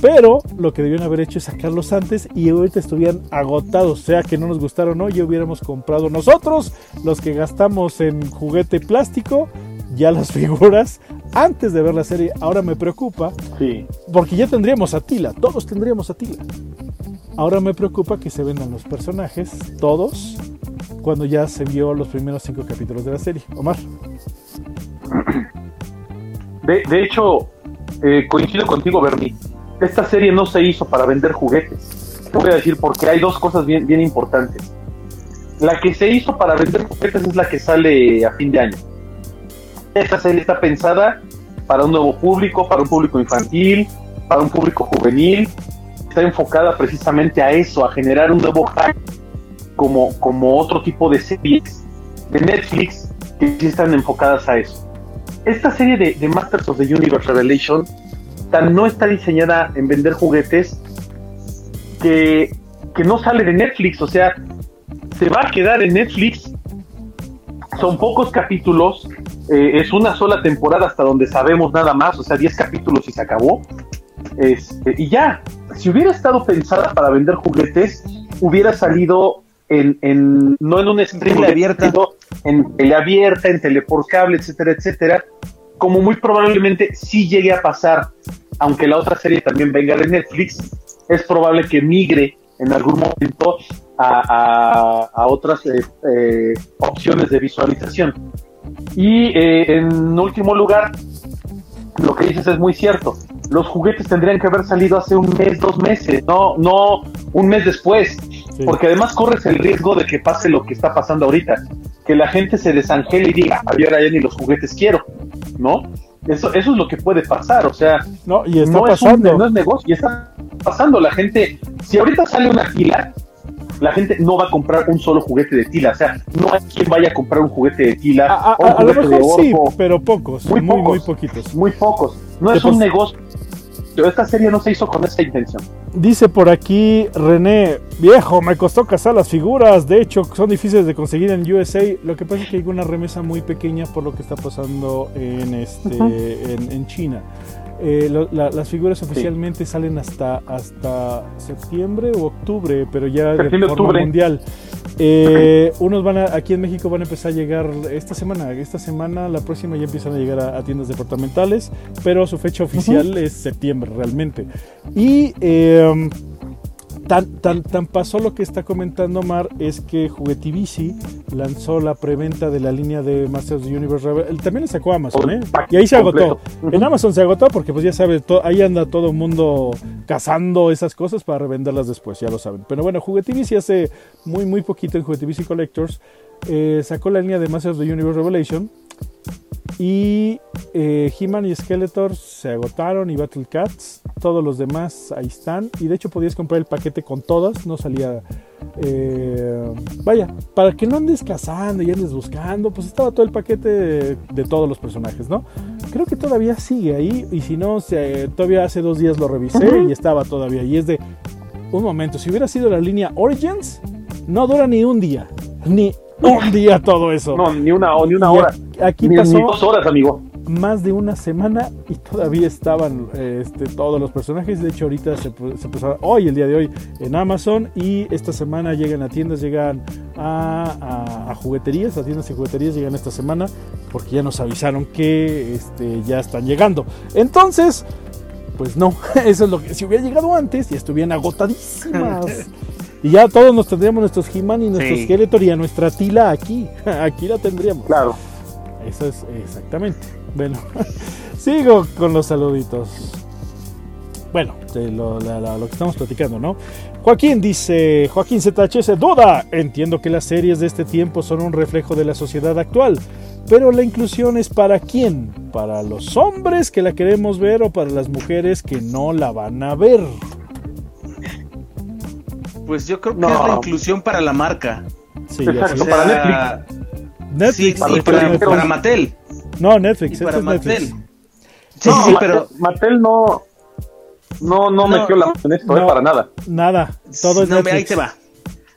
Pero lo que debían haber hecho es sacarlos antes y ahorita estuvieran agotados. Sea que no nos gustaron o no, ya hubiéramos comprado nosotros, los que gastamos en juguete plástico, ya las figuras antes de ver la serie. Ahora me preocupa porque ya tendríamos a Tila, todos tendríamos a Tila. Ahora me preocupa que se vendan los personajes, todos, cuando ya se vio los primeros cinco capítulos de la serie. Omar. De, hecho, eh, coincido contigo, Bernie. Esta serie no se hizo para vender juguetes. Te voy a decir porque hay dos cosas bien, bien importantes. La que se hizo para vender juguetes es la que sale a fin de año esta serie está pensada para un nuevo público, para un público infantil, para un público juvenil. Está enfocada precisamente a eso, a generar un nuevo hype, como, como otro tipo de series de Netflix que sí están enfocadas a eso. Esta serie de, Masters of the Universe Revelation tan no está diseñada en vender juguetes que, que no sale de Netflix, o sea, se va a quedar en Netflix. Son pocos capítulos, eh, es una sola temporada hasta donde sabemos nada más, o sea, 10 capítulos y se acabó. Este, y ya, si hubiera estado pensada para vender juguetes, hubiera salido en, en no en un stream abierta, en tele abierta, en tele por cable, etcétera, etcétera, como muy probablemente sí llegue a pasar, aunque la otra serie también venga de Netflix, es probable que migre en algún momento a, a, otras eh, eh, opciones de visualización. Y eh, en último lugar, lo que dices es muy cierto. Los juguetes tendrían que haber salido hace un mes, dos meses, no, no un mes después. Porque además corres el riesgo de que pase lo que está pasando ahorita. Que la gente se desangele y diga, ahora ya ni los juguetes quiero, ¿no? Eso, eso es lo que puede pasar, o sea, no, y está pasando. Es no es negocio, y está pasando. La gente, si ahorita sale una fila, la gente no va a comprar un solo juguete de tila. O sea, no hay quien vaya a comprar un juguete de tila. A, lo mejor sí, pero pocos. Muy, muy, muy poquitos. Muy pocos. No es un negocio. Esta serie no se hizo con esa intención. Dice por aquí René, viejo, me costó cazar las figuras, de hecho son difíciles de conseguir en USA, lo que pasa es que hay una remesa muy pequeña por lo que está pasando en, este, en China. Eh, las figuras oficialmente salen hasta, hasta septiembre o octubre, pero ya de forma mundial. Eh, unos van a, aquí en México van a empezar a llegar esta semana, esta semana, la próxima ya empiezan a llegar a, tiendas departamentales, pero su fecha oficial es septiembre realmente. Y eh, Tan, tan, tan pasó lo que está comentando Mar es que Juguetivici lanzó la preventa de la línea de Masters of the Universe También le sacó Amazon, ¿eh? Y ahí se agotó. En Amazon se agotó porque pues ya sabes, ahí anda todo el mundo cazando esas cosas para revenderlas después, ya lo saben. Pero bueno, Juguetivici hace muy muy poquito en Juguetivici Collectors eh, sacó la línea de Masters of the Universe Revelation y eh, He-Man y Skeletor se agotaron y Battle Cats. Todos los demás ahí están. Y de hecho podías comprar el paquete con todas. No salía... Eh, vaya, para que no andes cazando y andes buscando, pues estaba todo el paquete de, todos los personajes, ¿no? Creo que todavía sigue ahí. Y si no, todavía hace dos días lo revisé y estaba todavía. Y es de... Un momento, si hubiera sido la línea Origins, no dura ni un día. Ni un día todo eso. No, ni una, ni una hora. Aquí pasó dos horas, amigo. Más de una semana y todavía estaban este, todos los personajes. De hecho, ahorita se, se hoy, el día de hoy, en Amazon. Y esta semana llegan a tiendas, llegan a, a, jugueterías, a tiendas y jugueterías llegan esta semana. Porque ya nos avisaron que este, ya están llegando. Entonces, pues no, eso es lo que. Si hubiera llegado antes, ya estuvieran agotadísimas. Y ya todos nos tendríamos nuestros He-Man y nuestros Skeletor y a nuestra Tila aquí. aquí la tendríamos. Claro. Eso es exactamente. Bueno, sigo con los saluditos. Bueno, de lo, lo, que estamos platicando, ¿no? Joaquín dice, Joaquín ZHS, duda. Entiendo que las series de este tiempo son un reflejo de la sociedad actual, pero la inclusión es para quién? ¿Para los hombres que la queremos ver o para las mujeres que no la van a ver? Pues yo creo que es la inclusión para la marca. Sí, Exacto, para Netflix. sí, para, Mattel. No, Netflix, para Mattel. Sí, sí, pero Mattel no no no, metió la en esto, eh, para nada. Nada, todo es no, Netflix. Ahí te va.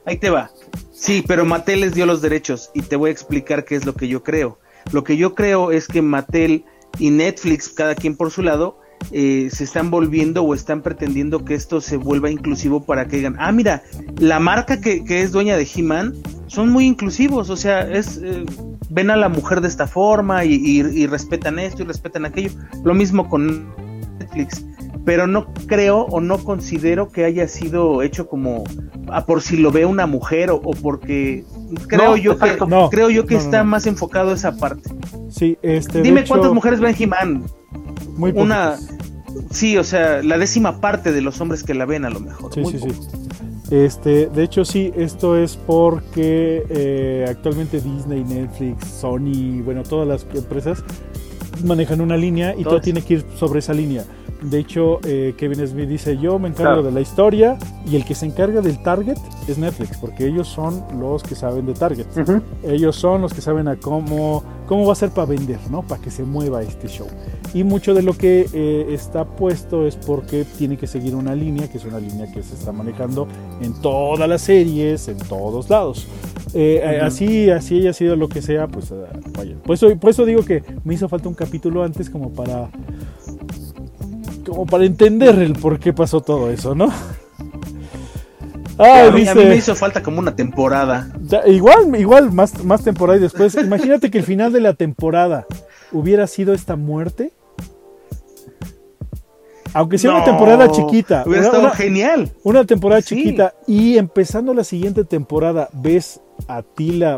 Ahí te va. Sí, pero Mattel les dio los derechos y te voy a explicar qué es lo que yo creo. Lo que yo creo es que Mattel y Netflix, cada quien por su lado, eh, se están volviendo o están pretendiendo que esto se vuelva inclusivo para que digan, ah, mira, la marca que, es dueña de He-Man son muy inclusivos, o sea, es eh, ven a la mujer de esta forma y, respetan esto y respetan aquello. Lo mismo con Netflix, pero no creo o no considero que haya sido hecho como a por si lo ve una mujer o, porque creo yo que creo yo que está más enfocado esa parte. Sí, este. Dime cuántas mujeres ven He-Man. Muy una sí, o sea, la décima parte de los hombres que la ven a lo mejor. Sí, sí, sí. Este, de hecho, sí, esto es porque eh, actualmente Disney, Netflix, Sony, bueno, todas las empresas manejan una línea y todo tiene que ir sobre esa línea. De hecho, eh, Kevin Smith dice, yo me encargo de la historia y el que se encarga del target es Netflix, porque ellos son los que saben de target. Ellos son los que saben a cómo, cómo va a ser para vender, ¿no? Para que se mueva este show. Y mucho de lo que eh, está puesto es porque tiene que seguir una línea, que es una línea que se está manejando en todas las series, en todos lados. Eh, así, así haya sido lo que sea, pues vaya. Por eso, por eso digo que me hizo falta un capítulo antes como para como para entender el por qué pasó todo eso, ¿no? a, mí, me hizo falta como una temporada. igual, igual, más, más temporada y después. Imagínate que el final de la temporada hubiera sido esta muerte. Aunque sea una temporada chiquita. Hubiera estado genial. Una temporada chiquita. Y empezando la siguiente temporada, ves a Tila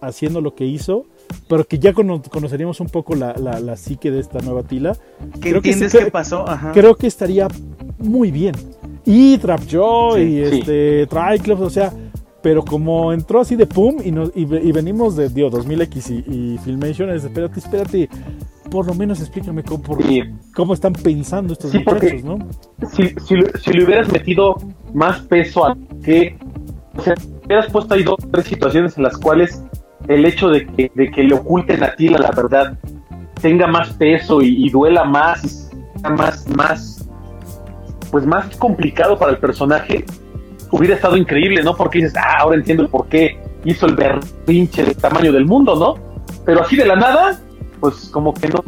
haciendo lo que hizo pero que ya conoceríamos un poco la, la, psique de esta nueva Tila. ¿Qué entiendes que, qué pasó? Creo que estaría muy bien. Y Trap Joe y este Triclops, o sea, pero como entró así de pum y, nos, y, venimos de Dios 2000X y, Filmation, es, espérate, espérate, por lo menos explícame cómo, cómo están pensando estos muchachos, ¿no? Si, si, si, le hubieras metido más peso a que, o sea, hubieras puesto ahí dos tres situaciones en las cuales el hecho de que, de que le oculten a Tila la verdad tenga más peso y, duela más, más, más, pues más complicado para el personaje, hubiera estado increíble, ¿no? Porque dices, ah, ahora entiendo por qué hizo el berrinche del tamaño del mundo, ¿no? Pero así de la nada, pues como que no,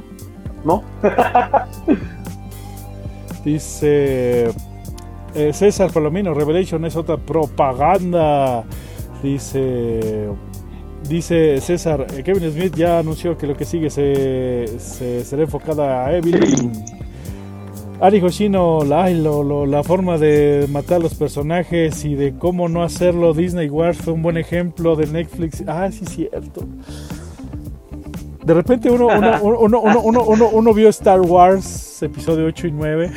¿no? Dice eh, César Palomino, Revelation es otra propaganda. Dice Dice César, eh, Kevin Smith ya anunció que lo que sigue se, será enfocada a Evelyn. Ari Hoshino, la, la forma de matar a los personajes y de cómo no hacerlo, Disney Wars fue un buen ejemplo de Netflix. Ah, sí, cierto. De repente uno, uno, uno, vio Star Wars episodio 8 y 9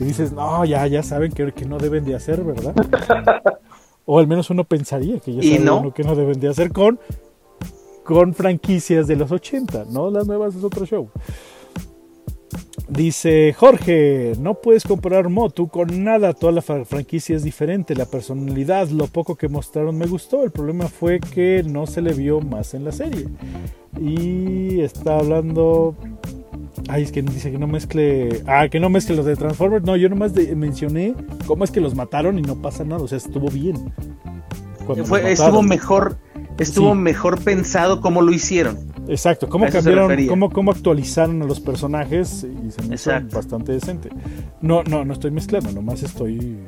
y dices, no, ya, ya saben que, que no deben de hacer, ¿verdad? O al menos uno pensaría que ya saben no? que no deben de hacer con, con franquicias de los 80, ¿no? Las nuevas es otro show. Dice Jorge, no puedes comparar Motu con nada, toda la franquicia es diferente, la personalidad, lo poco que mostraron me gustó, el problema fue que no se le vio más en la serie. Y está hablando Ay, es que dice que no mezcle. Ah, que no mezcle los de Transformers. No, yo nomás mencioné cómo es que los mataron y no pasa nada. O sea, estuvo bien. estuvo mejor. Estuvo mejor pensado cómo lo hicieron. Exacto, cómo cambiaron, cómo, cómo actualizaron a los personajes y se me hizo bastante decente. No, no, no estoy mezclando, nomás estoy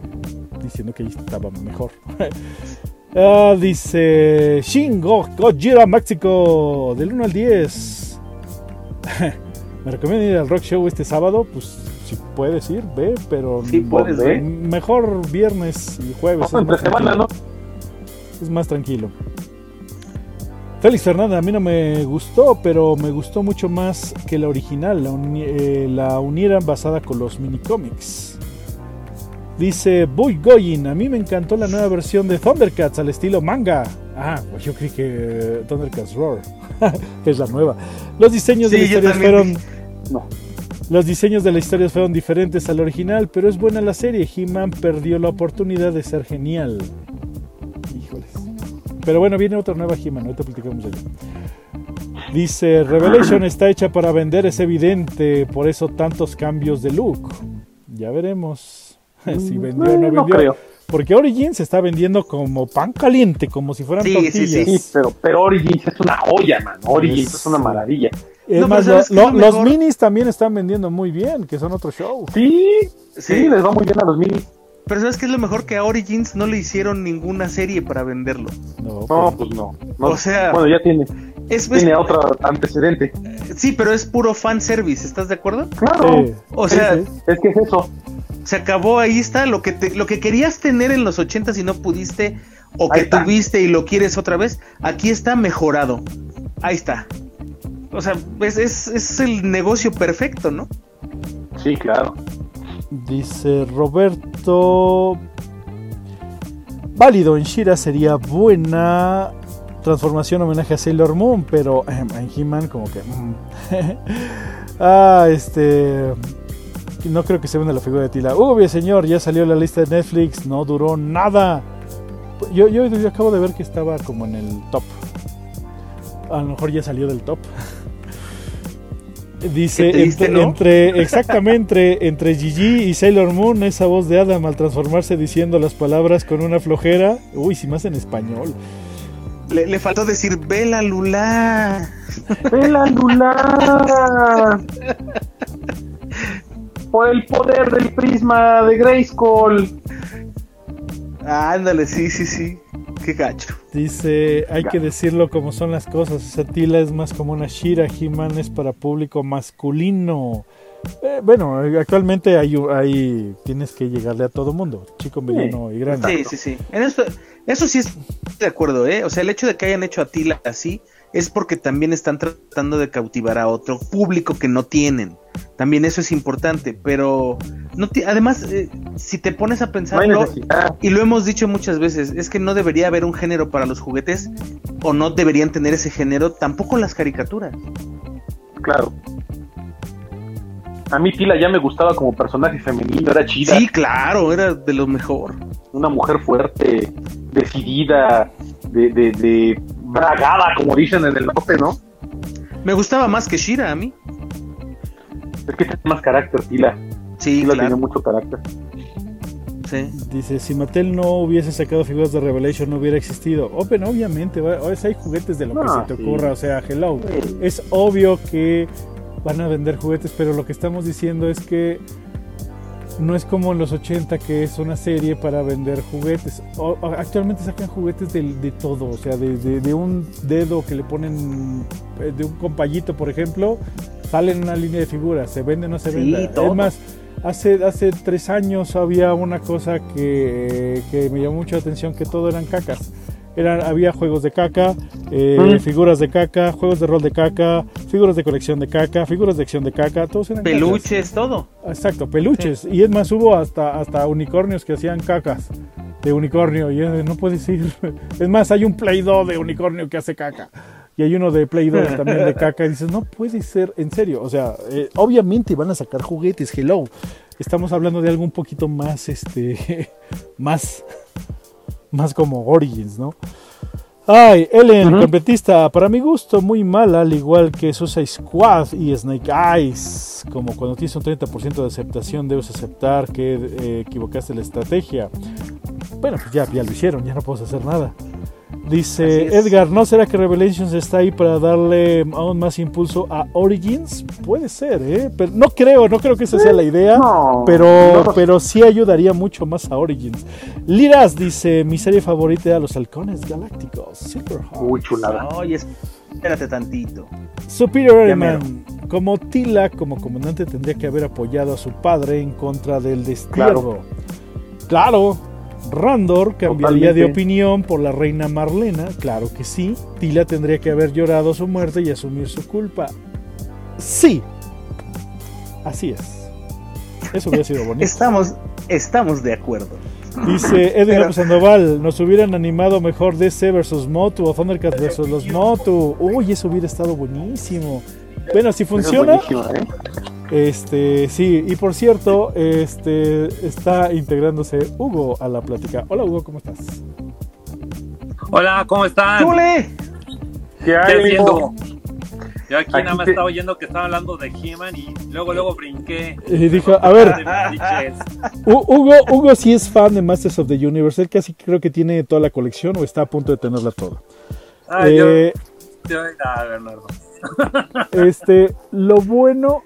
diciendo que ahí estaba mejor. ah, dice Shingo Gojira México del 1 al 10. ¿Me recomiendo ir al rock show este sábado? Pues si puedes ir, ve, pero sí, puedes, ve. mejor viernes y jueves. Es, más ¿no? es más tranquilo. Félix Fernández a mí no me gustó, pero me gustó mucho más que la original, la, eh, la unieran basada con los minicómics. Dice Boy Goyin, a mí me encantó la nueva versión de Thundercats al estilo manga. Ah, pues yo creí que Thundercats Roar, es la nueva. Los diseños de la historia fueron no. Los diseños de la historia fueron diferentes al original, pero es buena la serie. He-Man perdió la oportunidad de ser genial. Híjoles. Pero bueno, viene otra nueva He-Man, ahorita platicamos de ella. Dice, Revelation está hecha para vender, es evidente, por eso tantos cambios de look. Ya veremos si vendió o no vendió. creo. Porque Origins se está vendiendo como pan caliente, como si fueran tortillas. Sí, sí, pero, pero Origins es una joya, man. Origins es una maravilla los minis también están vendiendo muy bien, que son otro show. Sí, sí, les va muy bien a los minis. Pero ¿sabes qué es lo mejor? Que a Origins no le hicieron ninguna serie para venderlo. No, pues no. O sea... Bueno, ya tiene. tiene otro antecedente. Sí, pero es puro fan service, ¿estás de acuerdo? Claro. o sea... Es que es eso. Se acabó, ahí está. Lo que, lo que querías tener en los 80 y no pudiste, o que tuviste y lo quieres otra vez, aquí está mejorado. Ahí está. O sea, es, es, el negocio perfecto, ¿no? Sí, claro. Dice Roberto. Válido, en Shira sería buena transformación homenaje a Sailor Moon, pero en He-Man como que... Mm. ah, este... No creo que se venda la figura de Tila. Uy, señor, ya salió la lista de Netflix, no duró nada. Yo, yo, yo acabo de ver que estaba como en el top. A lo mejor ya salió del top. Dice, entre, exactamente, entre, Gigi y Sailor Moon, esa voz de Adam al transformarse diciendo las palabras con una flojera. Uy, si más en español. Le, faltó decir Vela Lula. Vela Lula. Por el poder del prisma de Grayskull. ándale, sí, sí, sí. Qué gacho. Dice, hay que decirlo como son las cosas. Satila es más como una Shira, He-Man es para público masculino. Eh, bueno, actualmente hay, tienes que llegarle a todo mundo, chico, mediano y grande. Sí, sí, sí. En esto, eso sí es de acuerdo, ¿eh? O sea, el hecho de que hayan hecho a Tila así es porque también están tratando de cautivar a otro público que no tienen. También eso es importante, pero no además, eh, si te pones a pensarlo, y lo hemos dicho muchas veces, es que no debería haber un género para los juguetes, o no deberían tener ese género, tampoco las caricaturas. Claro. A mí Tila ya me gustaba como personaje femenino, era chida. Sí, claro, era de lo mejor. Una mujer fuerte, decidida, de, de, de bragada, como dicen en el norte, ¿no? Me gustaba más que Shira a mí. Es que tiene más carácter, Tila. Sí, lo tiene mucho carácter. Dice, si Mattel no hubiese sacado figuras de Revelation no hubiera existido. Open, obviamente, hay juguetes de lo que se te ocurra, o sea, hello. Es obvio que van a vender juguetes, pero lo que estamos diciendo es que no es como en los 80 que es una serie para vender juguetes. actualmente sacan juguetes de, todo, o sea, de, un dedo que le ponen, eh, de un compayito, por ejemplo, salen una línea de figuras, se vende o no se vende. Es más, hace, hace tres años había una cosa que, que me llamó mucho la atención, que todo eran cacas había juegos de caca, eh, figuras de caca, juegos de rol de caca, figuras de colección de caca, figuras de acción de caca, todos eran peluches, todo. Exacto, peluches. Y es más, hubo hasta, hasta unicornios que hacían cacas de unicornio. Y no puedes ir. Es más, hay un Play Doh de unicornio que hace caca. Y hay uno de Play Doh también de caca. Y dices, no puede ser, en serio. O sea, eh, obviamente van a sacar juguetes, hello. Estamos hablando de algo un poquito más, este, más más como Origins, ¿no? Ay, Ellen, competista, para mi gusto muy mala, al igual que Suicide Squad y Snake Eyes. Como cuando tienes un 30% de aceptación, debes aceptar que eh, equivocaste la estrategia. Bueno, pues ya, ya lo hicieron, ya no puedo hacer nada. Dice Edgar, ¿no será que Revelations está ahí para darle aún más impulso a Origins? Puede ser, ¿eh? Pero no creo, no creo que esa sea la idea, pero, pero sí ayudaría mucho más a Origins. Liras dice, mi serie favorita de los halcones galácticos. Uy, chulada. Oye, espérate tantito. Superior Man, como Tila, como comandante, tendría que haber apoyado a su padre en contra del destierro. claro Randor cambiaría de opinión por la reina Marlena, claro que sí. Tila tendría que haber llorado su muerte y asumir su culpa. Sí. Así es. Eso hubiera sido bonito. Estamos, estamos de acuerdo. Dice Edgar Sandoval, nos hubieran animado mejor DC versus Motu o Thundercats versus los Motu. Uy, eso hubiera estado buenísimo. Bueno, si funciona, ¿eh? Este, sí, y por cierto, este está integrándose Hugo a la plática. Hola Hugo, ¿cómo estás? Hola, ¿cómo están? ¿Qué hay? Yo aquí, nada más estaba oyendo que estaba hablando de He-Man y luego luego brinqué. Y dijo, a ver, Hugo, Hugo sí es fan de Masters of the Universe, él casi creo que tiene toda la colección o está a punto de tenerla toda. Ah, eh, yo, ah, Bernardo. Este, lo bueno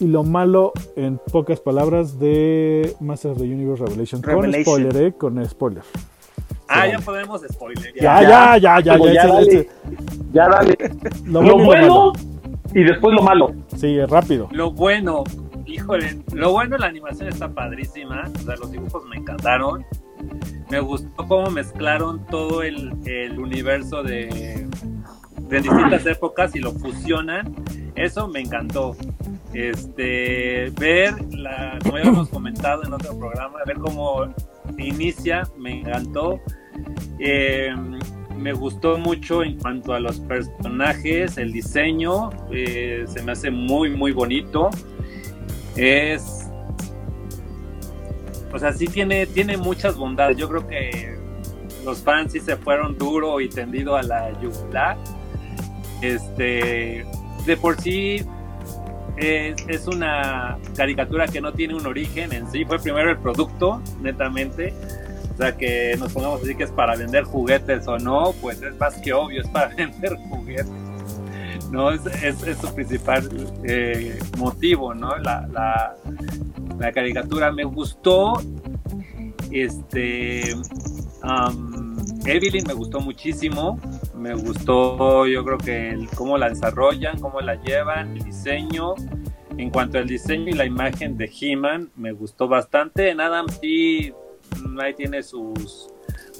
y lo malo, en pocas palabras, de Masters of the Universe Revelation. Con spoiler, ¿eh? Con spoiler. Ah, ya podemos spoiler. Ya, ya, ya, ya. Ya, ya, dale. Ya dale. Lo, bueno, y después lo malo. Sí, rápido. Lo bueno, híjole, lo bueno, la animación está padrísima. O sea, los dibujos me encantaron. Me gustó cómo mezclaron todo el, el universo de, de distintas épocas y lo fusionan. Eso me encantó. Este, ver, la, como ya hemos comentado en otro programa, ver cómo inicia, me encantó. Eh, me gustó mucho en cuanto a los personajes, el diseño, eh, se me hace muy, muy bonito. Es. O sea, sí tiene, tiene muchas bondades. Yo creo que los fans sí se fueron duro y tendido a la yugular. Este. De por sí, es, una caricatura que no tiene un origen en sí, fue primero el producto, netamente. O sea, que nos pongamos así que es para vender juguetes o no, pues es más que obvio, es para vender juguetes. ¿no? Es, es, su principal eh, motivo, ¿no? La, la, caricatura me gustó. Este. Evelyn me gustó muchísimo. Me gustó, yo creo que cómo la desarrollan, cómo la llevan, el diseño. En cuanto al diseño y la imagen de He-Man, me gustó bastante. En Adam sí, mm, ahí tiene sus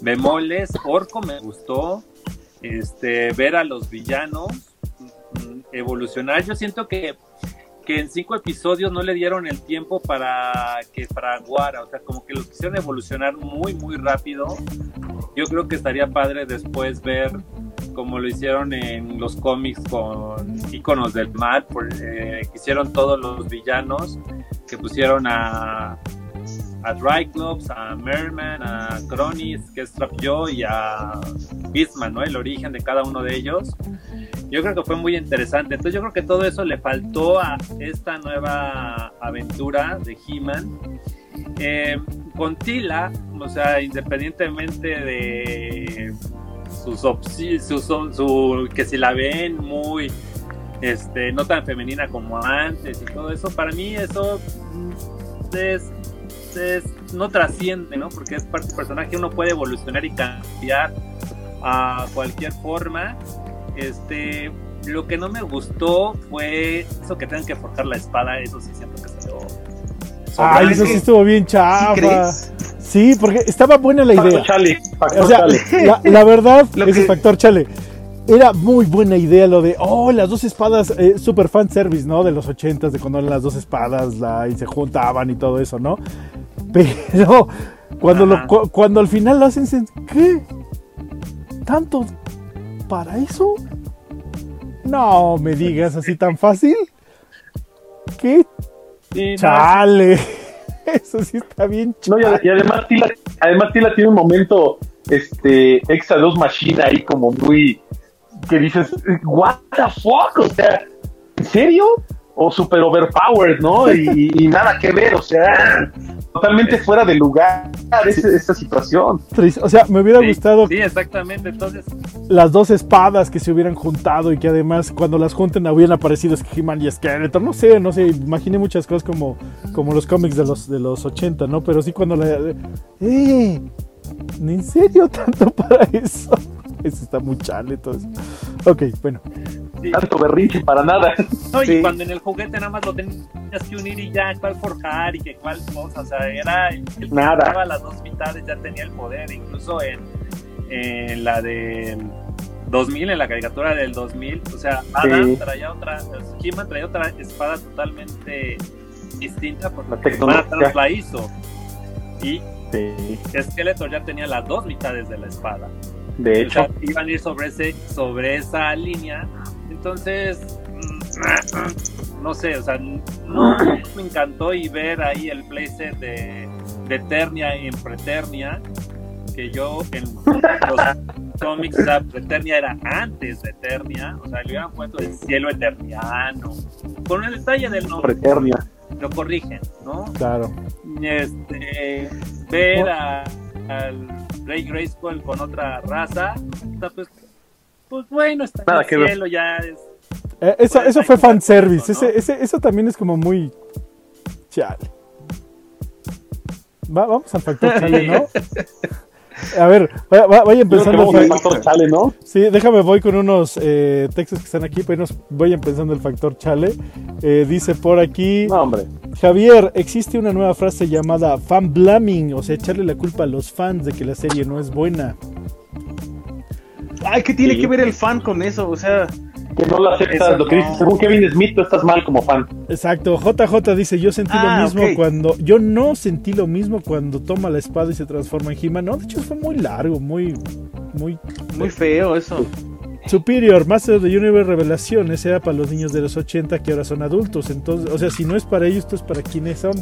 bemoles. Orco me gustó. Este, ver a los villanos mm, evolucionar. Yo siento que que en cinco episodios no le dieron el tiempo para que fraguara, o sea, como que los quisieron evolucionar muy, muy rápido. Yo creo que estaría padre después ver como lo hicieron en los cómics con iconos del mal, eh, que hicieron todos los villanos, que pusieron a, a Dryclops, a Merman, a Cronis, que es Trapjaw, y a Beastman, ¿no? El origen de cada uno de ellos. Yo creo que fue muy interesante. Entonces yo creo que todo eso le faltó a esta nueva aventura de He-Man. Eh, con Tila, o sea, independientemente de sus opciones, su, que si la ven muy este, no tan femenina como antes y todo eso, para mí eso es, no trasciende, ¿no? Porque es parte del personaje, uno puede evolucionar y cambiar a cualquier forma. Este, lo que no me gustó fue eso que tengan que forjar la espada, eso sí siento que salió. Ay, eso sí estuvo bien chafa. ¿Sí, porque estaba buena la idea. Chale, o sea, La, verdad, ese factor chale era muy buena idea lo de, oh, las dos espadas, eh, super fan service, ¿no? De los ochentas, de cuando eran las dos espadas la, y se juntaban y todo eso, ¿no? Pero cuando, lo, cuando al final lo hacen, ¿qué? ¿Tanto para eso? No me digas así tan fácil. ¿Qué? Chale. Eso sí está bien chale. No, y, además Tila, además Tila tiene un momento este extra dos machine ahí como muy que dices, what the fuck, o sea, ¿en serio? O super overpowered, ¿no? Y, nada que ver, o sea, totalmente fuera de lugar esta situación. O sea, me hubiera gustado. Sí, exactamente. Entonces, las dos espadas que se hubieran juntado y que además cuando las junten hubieran aparecido He-Man y Skeletor. No sé, no sé. Imaginé muchas cosas como, como los cómics de los, de los 80, ¿no? Pero sí cuando la. ¡Eh! ¿En serio tanto para eso? Eso está muy chale, entonces. Ok, bueno. Tanto berrinche para nada. No, y cuando en el juguete nada más lo tenías que unir y ya, cuál forjar y que cuál cosa. O sea, era el que nada. las dos mitades ya tenía el poder. Incluso en, en la de 2000, en la caricatura del 2000, o sea, Adam traía otra, he traía otra espada totalmente distinta porque la tecnología la hizo. Y sí. Skeletor ya tenía las dos mitades de la espada. De hecho, iban a ir sobre, ese, sobre esa línea. Entonces, mm, no sé, o sea, no me encantó y ver ahí el playset de, de Eternia y en Preternia, que yo en los cómics, o sea, Preternia era antes de Eternia, o sea, le hubieran puesto el cielo eterniano, con el detalle del nombre. Preternia. Lo corrigen, ¿no? Claro. Este, ver a, al Rey Grayskull con otra raza, pues, pues bueno, está en el cielo, ya es... Eh, eso, eso fue fanservice, ese, ese, eso también es como muy... Chale. vamos al factor chale, ¿no? A ver, vaya, empezando. El factor chale, ¿no? Sí, déjame, voy con unos eh, textos que están aquí, pero nos voy empezando el factor chale. Eh, dice por aquí. No, hombre. Javier, existe una nueva frase llamada fan blaming, o sea, echarle la culpa a los fans de que la serie no es buena. Ay, ¿qué tiene que ver el fan con eso? O sea, que no lo aceptas, lo que dice, según Kevin Smith, tú estás mal como fan. Exacto, JJ dice, yo sentí lo ah, mismo cuando, yo no sentí lo mismo cuando toma la espada y se transforma en he no, de hecho fue muy largo, muy, muy... Muy feo eso. Superior, Master of the Universe Revelación, ese era para los niños de los 80 que ahora son adultos, entonces, o sea, si no es para ellos, esto es para quienes son.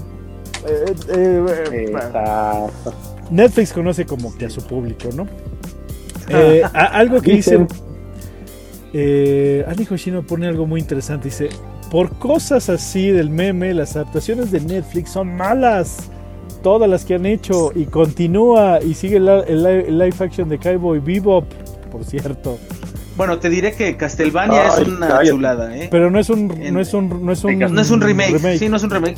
Eh, eh, eh, Netflix conoce como que a su público, ¿no? algo que dicen eh, Ani Hoshino pone algo muy interesante. Dice: Por cosas así del meme, las adaptaciones de Netflix son malas. Todas las que han hecho. Y continúa y sigue el, live action de Cowboy Bebop, por cierto. Bueno, te diré que Castlevania es una chulada, ¿eh? Pero no es un, no es un, no es un, no es un remake. Sí, no es un remake.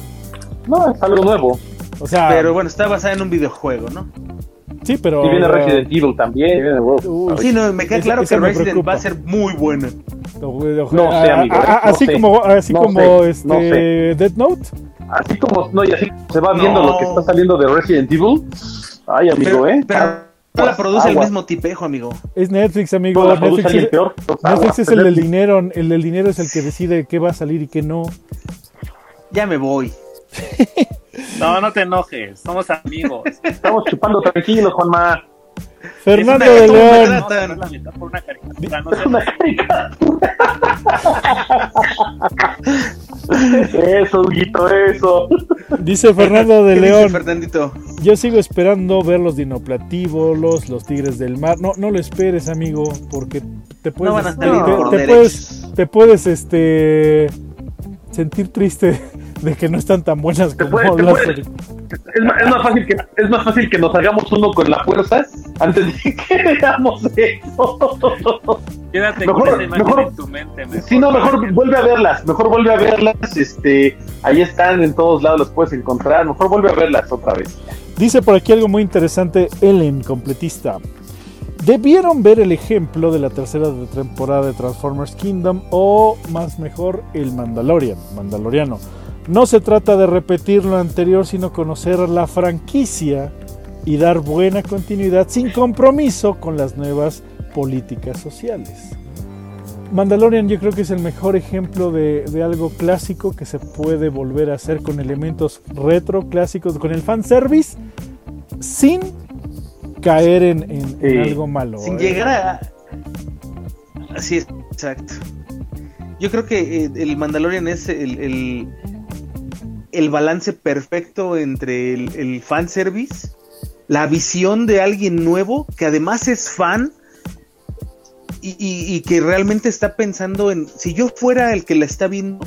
No, es algo nuevo. O sea, pero bueno, está basada en un videojuego, ¿no? Sí, pero. Y viene Resident Evil también. sí, no, me queda claro que Resident va a ser muy buena. No, sé, amigo. así como, así como este Dead Note. Así como, no, y así se va viendo lo que está saliendo de Resident Evil. Ay, amigo, ¿eh? Pero no la produce el mismo tipejo, amigo. Es Netflix, amigo. No, Netflix, es, peor. Netflix es el del dinero. El del dinero es el que decide qué va a salir y qué no. Ya me voy. No, no te enojes, somos amigos. Estamos chupando tranquilos, Juanma. Fernando de León. eso, Huguito, eso. Dice Fernando de León. Yo sigo esperando ver los dinoplatívolos, los tigres del mar. No, no lo esperes, amigo, porque te puedes, puedes, te puedes, este, sentir triste de que no están tan buenas como las es, más, es, más, fácil que, es más fácil que nos hagamos uno con la fuerza antes de que veamos eso. Quédate mejor, mejor, en tu mente. Mejor. Sí, no, mejor vuelve a verlas. Mejor vuelve a verlas. Este, ahí están en todos lados, los puedes encontrar. Mejor vuelve a verlas otra vez. Dice por aquí algo muy interesante, Ellen, completista. Debieron ver el ejemplo de la tercera temporada de Transformers Kingdom o más mejor el Mandalorian, Mandaloriano. No se trata de repetir lo anterior, sino conocer la franquicia y dar buena continuidad sin compromiso con las nuevas políticas sociales. Mandalorian yo creo que es el mejor ejemplo de, algo clásico que se puede volver a hacer con elementos retro clásicos, con el fanservice, sin caer en, algo malo. Sin ¿eh? llegar a... Así es, exacto. Yo creo que eh, el Mandalorian es el, el, balance perfecto entre el, el fanservice, la visión de alguien nuevo que además es fan y, y, que realmente está pensando en si yo fuera el que la está viendo,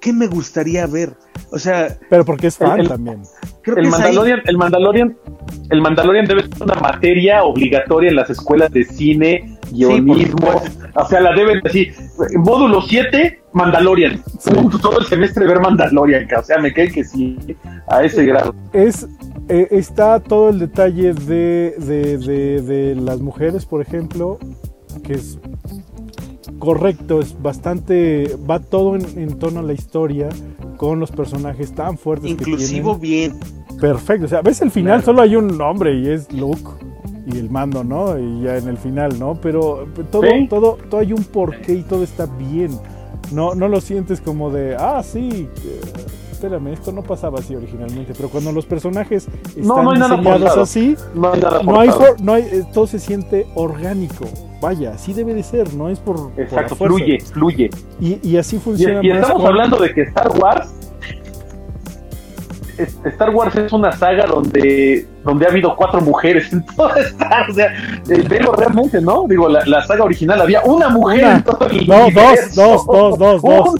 ¿qué me gustaría ver? O sea, pero porque es fan también. el, Mandalorian, el Mandalorian, el Mandalorian debe ser una materia obligatoria en las escuelas de cine, guionismo. o sea, la deben decir, módulo 7, Mandalorian. Todo el semestre ver Mandalorian, o sea, me cae que sí, a ese grado. Es, eh, está todo el detalle de, de, de, de las mujeres, por ejemplo, que es correcto, es bastante, va todo en, en, tono a la historia, con los personajes tan fuertes. Inclusivo bien. Perfecto, o sea, ves el final solo hay un nombre y es Luke y el mando, ¿no? Y ya en el final, ¿no? Pero todo, todo, todo hay un porqué y todo está bien. No, no lo sientes como de, ah, sí, eh, espérame, esto no pasaba así originalmente, pero cuando los personajes están diseñados así, no hay, no hay, eh, todo se siente orgánico. Vaya, así debe de ser, no es por. Exacto, fluye, fluye. Y, así funciona. Y, estamos hablando de que Star Wars Star Wars es una saga donde, donde ha habido cuatro mujeres en toda Star O sea, velo realmente, ¿no? Digo, la, saga original había una mujer en todo el No, dos, dos, dos, dos, dos.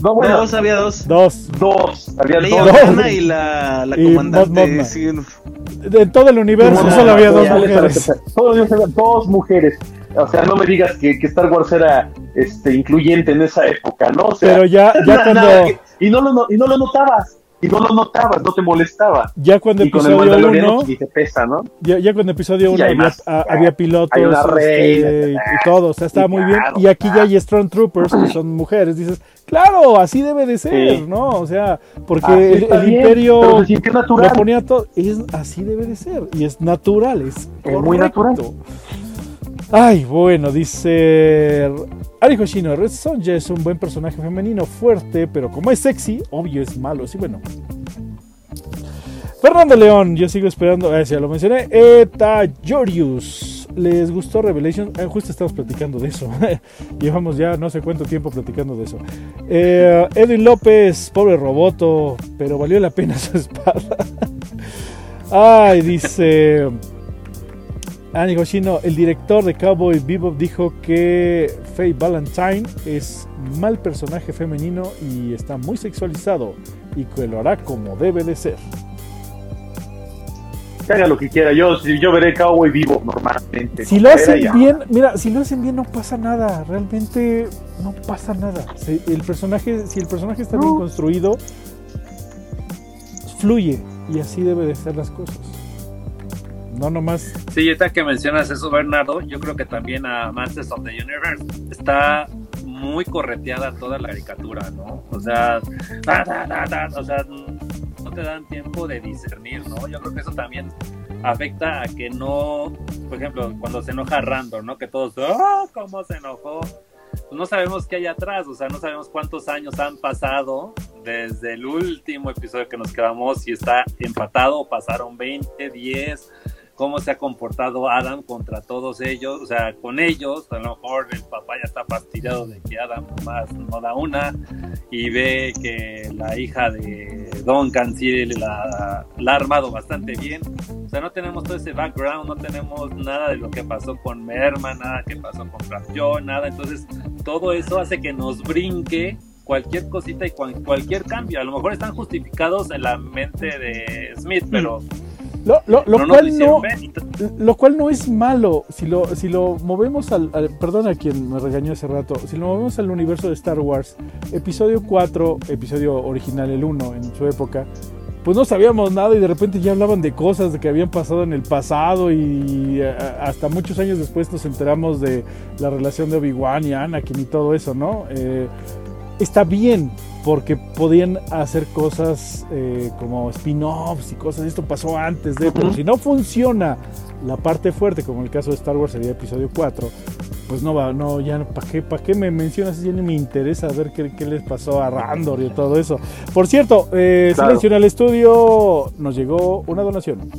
No, bueno, dos había dos. Dos. Dos. Había dos. y la, la comandante. Sí. En todo el universo solo había dos mujeres. Todos dos mujeres. O sea, no me digas que, que, Star Wars era este incluyente en esa época, ¿no? O sea, Pero ya, ya cuando... y, no lo, y no lo notabas y no lo notabas, no te molestaba. Ya cuando y episodio 1 y te pesa, ¿no? Ya, ya cuando episodio 1 había, había, pilotos este, y, todo, o sea, estaba muy bien. Y aquí ya hay Strong Troopers, que son mujeres, dices, claro, así debe de ser, ¿no? O sea, porque el, el imperio lo ponía todo, es, así debe de ser, y es natural, es, es muy natural. Ay, bueno, dice Ari Hoshino, Red Sonja es un buen personaje femenino fuerte, pero como es sexy, obvio es malo. Sí, bueno. Fernando León, yo sigo esperando, eh, ya lo mencioné. Eta Jorius, ¿les gustó Revelation? Eh, justo estamos platicando de eso. Llevamos ya no sé cuánto tiempo platicando de eso. Eh, Edwin López, pobre roboto, pero valió la pena su espada. Ay, dice. Annie Hoshino, el director de Cowboy Bebop, dijo que Faye Valentine es mal personaje femenino y está muy sexualizado y que lo hará como debe de ser. Que haga lo que quiera, yo, yo veré Cowboy Bebop normalmente. Si lo hacen bien, mira, si lo hacen bien no pasa nada, realmente no pasa nada. Si el personaje, si el personaje está bien construido, fluye y así debe de ser las cosas. No nomás. Sí, ahorita que mencionas eso, Bernardo, yo creo que también a Masters of the Universe está muy correteada toda la caricatura, ¿no? O sea, o sea, no te dan tiempo de discernir, ¿no? Yo creo que eso también afecta a que no, por ejemplo, cuando se enoja Randor, ¿no? Que todos, ¡oh! ¿Cómo se enojó? Pues no sabemos qué hay atrás, o sea, no sabemos cuántos años han pasado desde el último episodio que nos quedamos, si está empatado, pasaron 20, 10, cómo se ha comportado Adam contra todos ellos, o sea, con ellos, a lo mejor el papá ya está fastidiado de que Adam más no da una y ve que la hija de Duncan, sí la, la, ha armado bastante bien. O sea, no tenemos todo ese background, no tenemos nada de lo que pasó con Merman, nada que pasó con Raptor, nada. Entonces, todo eso hace que nos brinque cualquier cosita y cualquier cambio. A lo mejor están justificados en la mente de Smith, pero... Lo, lo, lo cual no, lo cual no es malo. Si lo, si lo movemos al, Perdón a quien me regañó hace rato. Si lo movemos al universo de Star Wars, episodio 4, episodio original, el 1 en su época, pues no sabíamos nada y de repente ya hablaban de cosas que habían pasado en el pasado y eh, hasta muchos años después nos enteramos de la relación de Obi-Wan y Anakin y todo eso, ¿no? Eh, está bien, porque podían hacer cosas eh, como spin-offs y cosas. Esto pasó antes de, pero si no funciona la parte fuerte, como el caso de Star Wars sería episodio 4, pues no va, no, ya, ¿para qué, para qué me mencionas? Ya ni me interesa ver qué, qué les pasó a Randor y todo eso. Por cierto, eh, Silencio en el estudio, nos llegó una donación.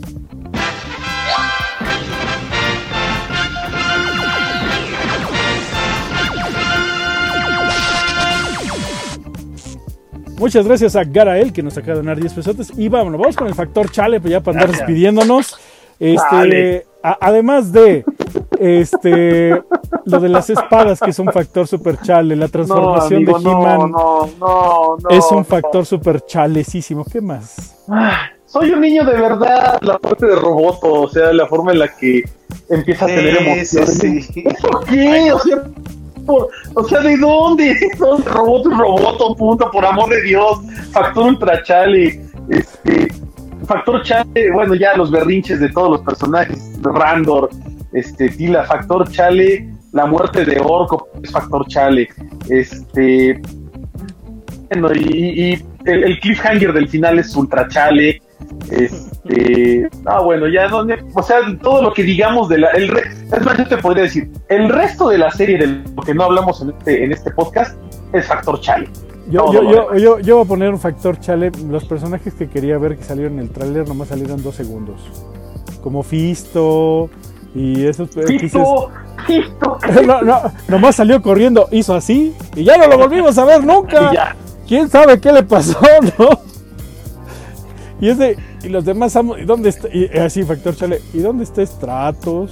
Muchas gracias a Garael que nos acaba de donar 10 pesos. Y vámonos, vamos con el factor chale, pues ya para andar despidiéndonos. Este, además de este lo de las espadas, que es un factor super chale, la transformación de He-Man es un factor super chalecísimo. ¿Qué más? soy un niño de verdad, la parte de Roboto, o sea, la forma en la que empieza a tener emociones. qué? O sea, o sea, ¿de dónde? Roboto, roboto, punto, por amor de Dios. Factor Ultra Chale. Este, Factor Chale, bueno, ya los berrinches de todos los personajes. Randor, este, Tila, Factor Chale, la muerte de Orco es Factor Chale. Este. Bueno, y, el, el, cliffhanger del final es Ultra Chale. Este, ah, bueno, ya donde, o sea, todo lo que digamos de la, el es más, yo te podría decir, el resto de la serie de lo que no hablamos en este, en este podcast es factor chale. Yo, yo, yo, yo, voy a poner un factor chale. Los personajes que quería ver que salieron en el tráiler nomás salieron dos segundos. Como Fisto y esos. Fisto, Fisto. no, no, nomás salió corriendo, hizo así y ya no lo volvimos a ver nunca. ¿Quién sabe qué le pasó, no? Y es de, y los demás ¿y dónde está? Y así, Factor Chale, ¿y dónde está Stratos?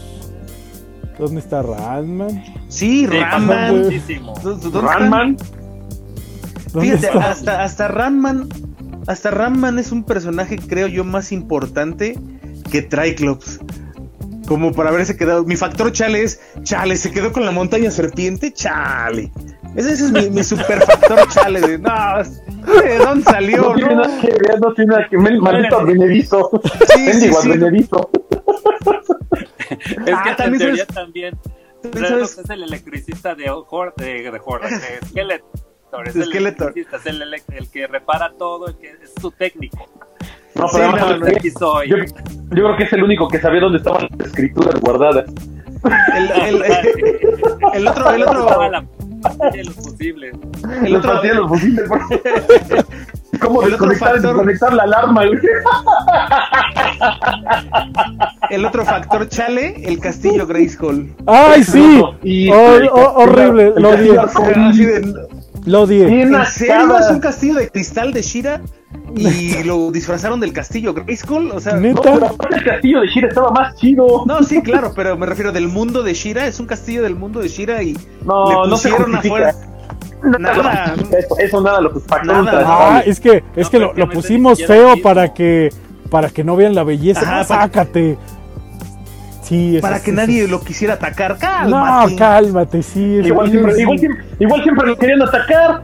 ¿Dónde está Ranman? Sí, Ranman. Ranman. Fíjate, hasta, hasta Ranman, hasta Ranman es un personaje, creo yo, más importante que Triclops. Como para haberse quedado. Mi factor chale es, chale, se quedó con la montaña serpiente, chale. Ese, es mi, mi super factor chale. De, no, ¿De dónde salió? No tiene nada que ver, no tiene nada que ver. Maldito Benedito. Sí, sí, sí. Benedito. Es que ah, en teoría también. es el electricista de Horde, de, de, Horde, de Skeletor. Es el electricista, es el, el, que repara todo, el que es su técnico. No, pero sí, no, no. Yo, yo, creo que es el único que sabía dónde estaban las escrituras guardadas. El, el, el, otro, el otro de los posibles. El otro de los posibles. ¿Cómo desconectar, desconectar la alarma? El otro factor chale, el castillo Grayskull. ¡Ay, sí! horrible, lo odié. Lo odié. ¿En serio es un castillo de cristal de Shira? y lo disfrazaron del castillo Grayskull, o sea, ¿Neta? No, el castillo de Shira estaba más chido. No, sí, claro, pero me refiero del mundo de Shira, es un castillo del mundo de Shira y no, le pusieron no afuera. Nada, eso, eso, nada lo nada, Ah, es que es que lo, lo pusimos feo para que para que no vean la belleza. Ajá, sácate para que nadie lo quisiera atacar. Cálmate. No, cálmate, sí. Igual, siempre, igual, siempre, lo querían atacar.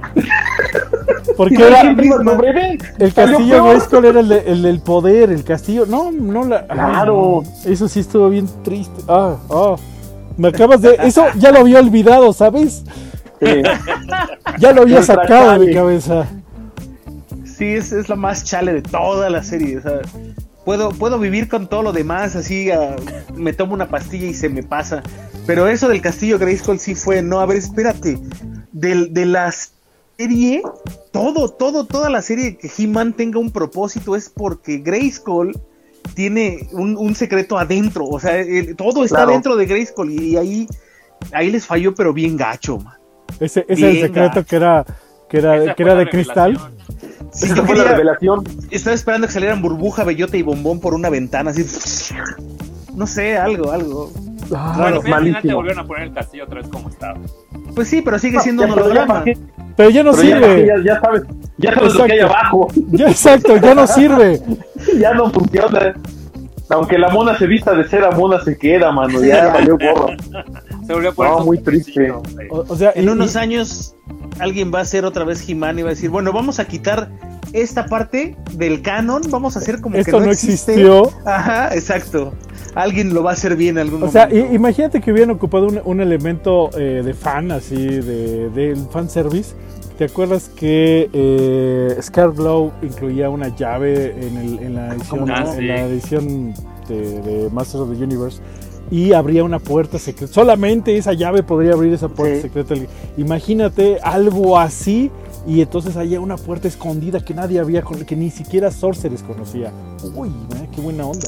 Porque era, el castillo Grayskull era el, el, del poder, el castillo. No, no la. Claro. eso sí estuvo bien triste. Ah, ah. Me acabas de. Eso ya lo había olvidado, ¿sabes? ya lo había sacado de mi cabeza. Sí, es, es la más chale de toda la serie. Sea, puedo, puedo vivir con todo lo demás, así me tomo una pastilla y se me pasa. Pero eso del castillo Grayskull sí fue, no, a ver, espérate. Del, de la serie, todo, todo, toda la serie que He-Man tenga un propósito es porque Grayskull tiene un, secreto adentro. O sea, todo está dentro de Grayskull y, ahí, ahí les falló, pero bien gacho, man. Ese, es el secreto que era, que era, que era de cristal. Sí, fue la revelación. Estaba esperando que salieran burbuja, bellota y bombón por una ventana, así. No sé, algo, algo. Ah, bueno, al final te volvieron a poner el castillo otra vez como estaba. Pues sí, pero sigue siendo un holograma. Pero ya no sirve. Ya, ya, sabes, ya sabes lo que hay abajo. Ya, exacto, ya no sirve. ya no funciona. Aunque la mona se vista de cera, mona se queda, mano. Ya valió gorro. Se volvió a poner no, muy triste. O, sea, en unos años alguien va a hacer otra vez He-Man y va a decir, bueno, vamos a quitar esta parte del canon, vamos a hacer como que no, existió. Ajá, exacto. Alguien lo va a hacer bien algún o momento. O sea, imagínate que hubieran ocupado un, elemento eh, de fan, así, de, de fan service. ¿Te acuerdas que eh, Glow incluía una llave en, el, en la edición, ah, en la edición de, de Masters of the Universe? Y abría una puerta secreta. Solamente esa llave podría abrir esa puerta secreta. Imagínate algo así y entonces había una puerta escondida que nadie había, que ni siquiera Sorceress conocía. Uy, qué buena onda.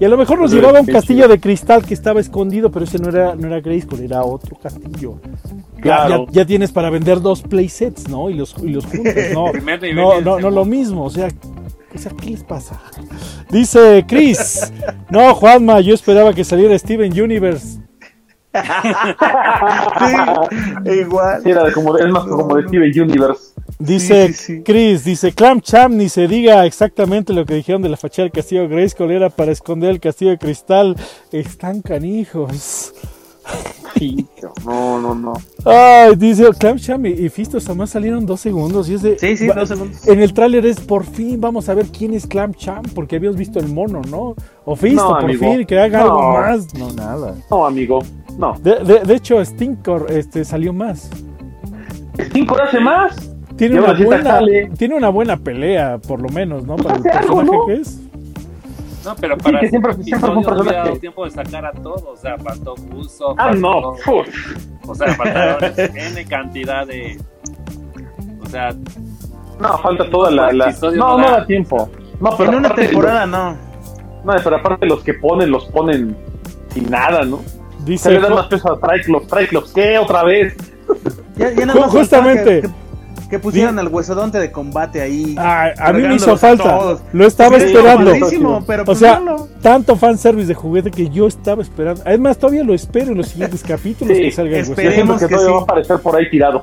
Y a lo mejor nos llevaba un castillo de cristal que estaba escondido, pero ese no era, no era Grayskull, era otro castillo. Claro. Ya, tienes para vender dos playsets, ¿no? Y los, y los juntos, ¿no? no, no, no lo mismo, o sea, o sea, ¿qué les pasa? Dice Chris. No, Juanma, yo esperaba que saliera Steven Universe. igual. era como, es más como de Steven Universe. Dice Chris, dice Clam Cham, ni se diga exactamente lo que dijeron de la fachada del castillo Grayskull era para esconder el castillo de cristal. Están canijos. No, no, no. Ay, dice Clam Cham y Fisto jamás salieron dos segundos. Y es de, sí, sí, dos segundos. En el tráiler es por fin vamos a ver quién es Clam Cham, porque habíamos visto el mono, ¿no? O Fisto, por fin, que haga algo más. No, nada. No, amigo, no. De, de, hecho, Stinkor este, salió más. ¿Stinkor hace más? Tiene una, buena, tiene una buena pelea, por lo menos, ¿no? Para el personaje que es. No, pero para sí, siempre, siempre fue un personaje. tiempo de sacar a todos, o sea, faltó Uso. Ah, no. O sea, faltaron N cantidad de. O sea. No, falta toda la. la... No, no, da tiempo. No, pero en una temporada no. No, pero aparte los que ponen, los ponen sin nada, ¿no? Dice. Se le dan más peso a Triclops. Triclops, ¿qué? Otra vez. Ya, ya nada más Justamente. Que pusieran al huesodonte de combate ahí. a mí me hizo falta. Lo estaba esperando. Pero o pues sea, tanto fanservice de juguete que yo estaba esperando. Además, todavía lo espero en los siguientes capítulos que salga el Esperemos que, que todavía va a aparecer por ahí tirado.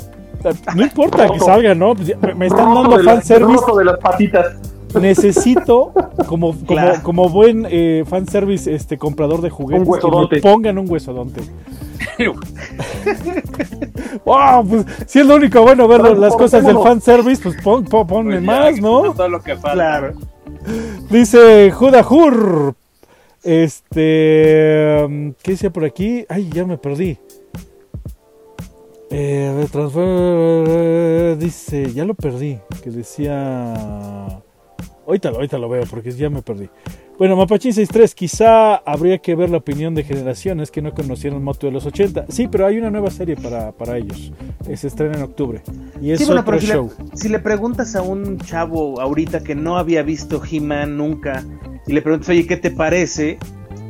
No importa que salga, ¿no? Pues me están dando fanservice. de las patitas necesito como como, como buen eh, fanservice este comprador de juguetes que me pongan un huesodonte wow, pues si es lo único bueno ver las cosas del fanservice, pues pon, ponme pues más, ¿no? Todo lo que falta. Dice Judahur. Este. ¿Qué dice por aquí? Ay, ya me perdí. Eh, dice, ya lo perdí. Que decía. Ahorita, ahorita lo veo porque ya me perdí. Bueno, Mapachín 63, quizá habría que ver la opinión de generaciones que no conocieron Moto de los 80. Sí, pero hay una nueva serie para, para ellos. Se estrena en octubre. Y es otro si show. Le, si le preguntas a un chavo ahorita que no había visto He-Man nunca y le preguntas, oye, ¿qué te parece?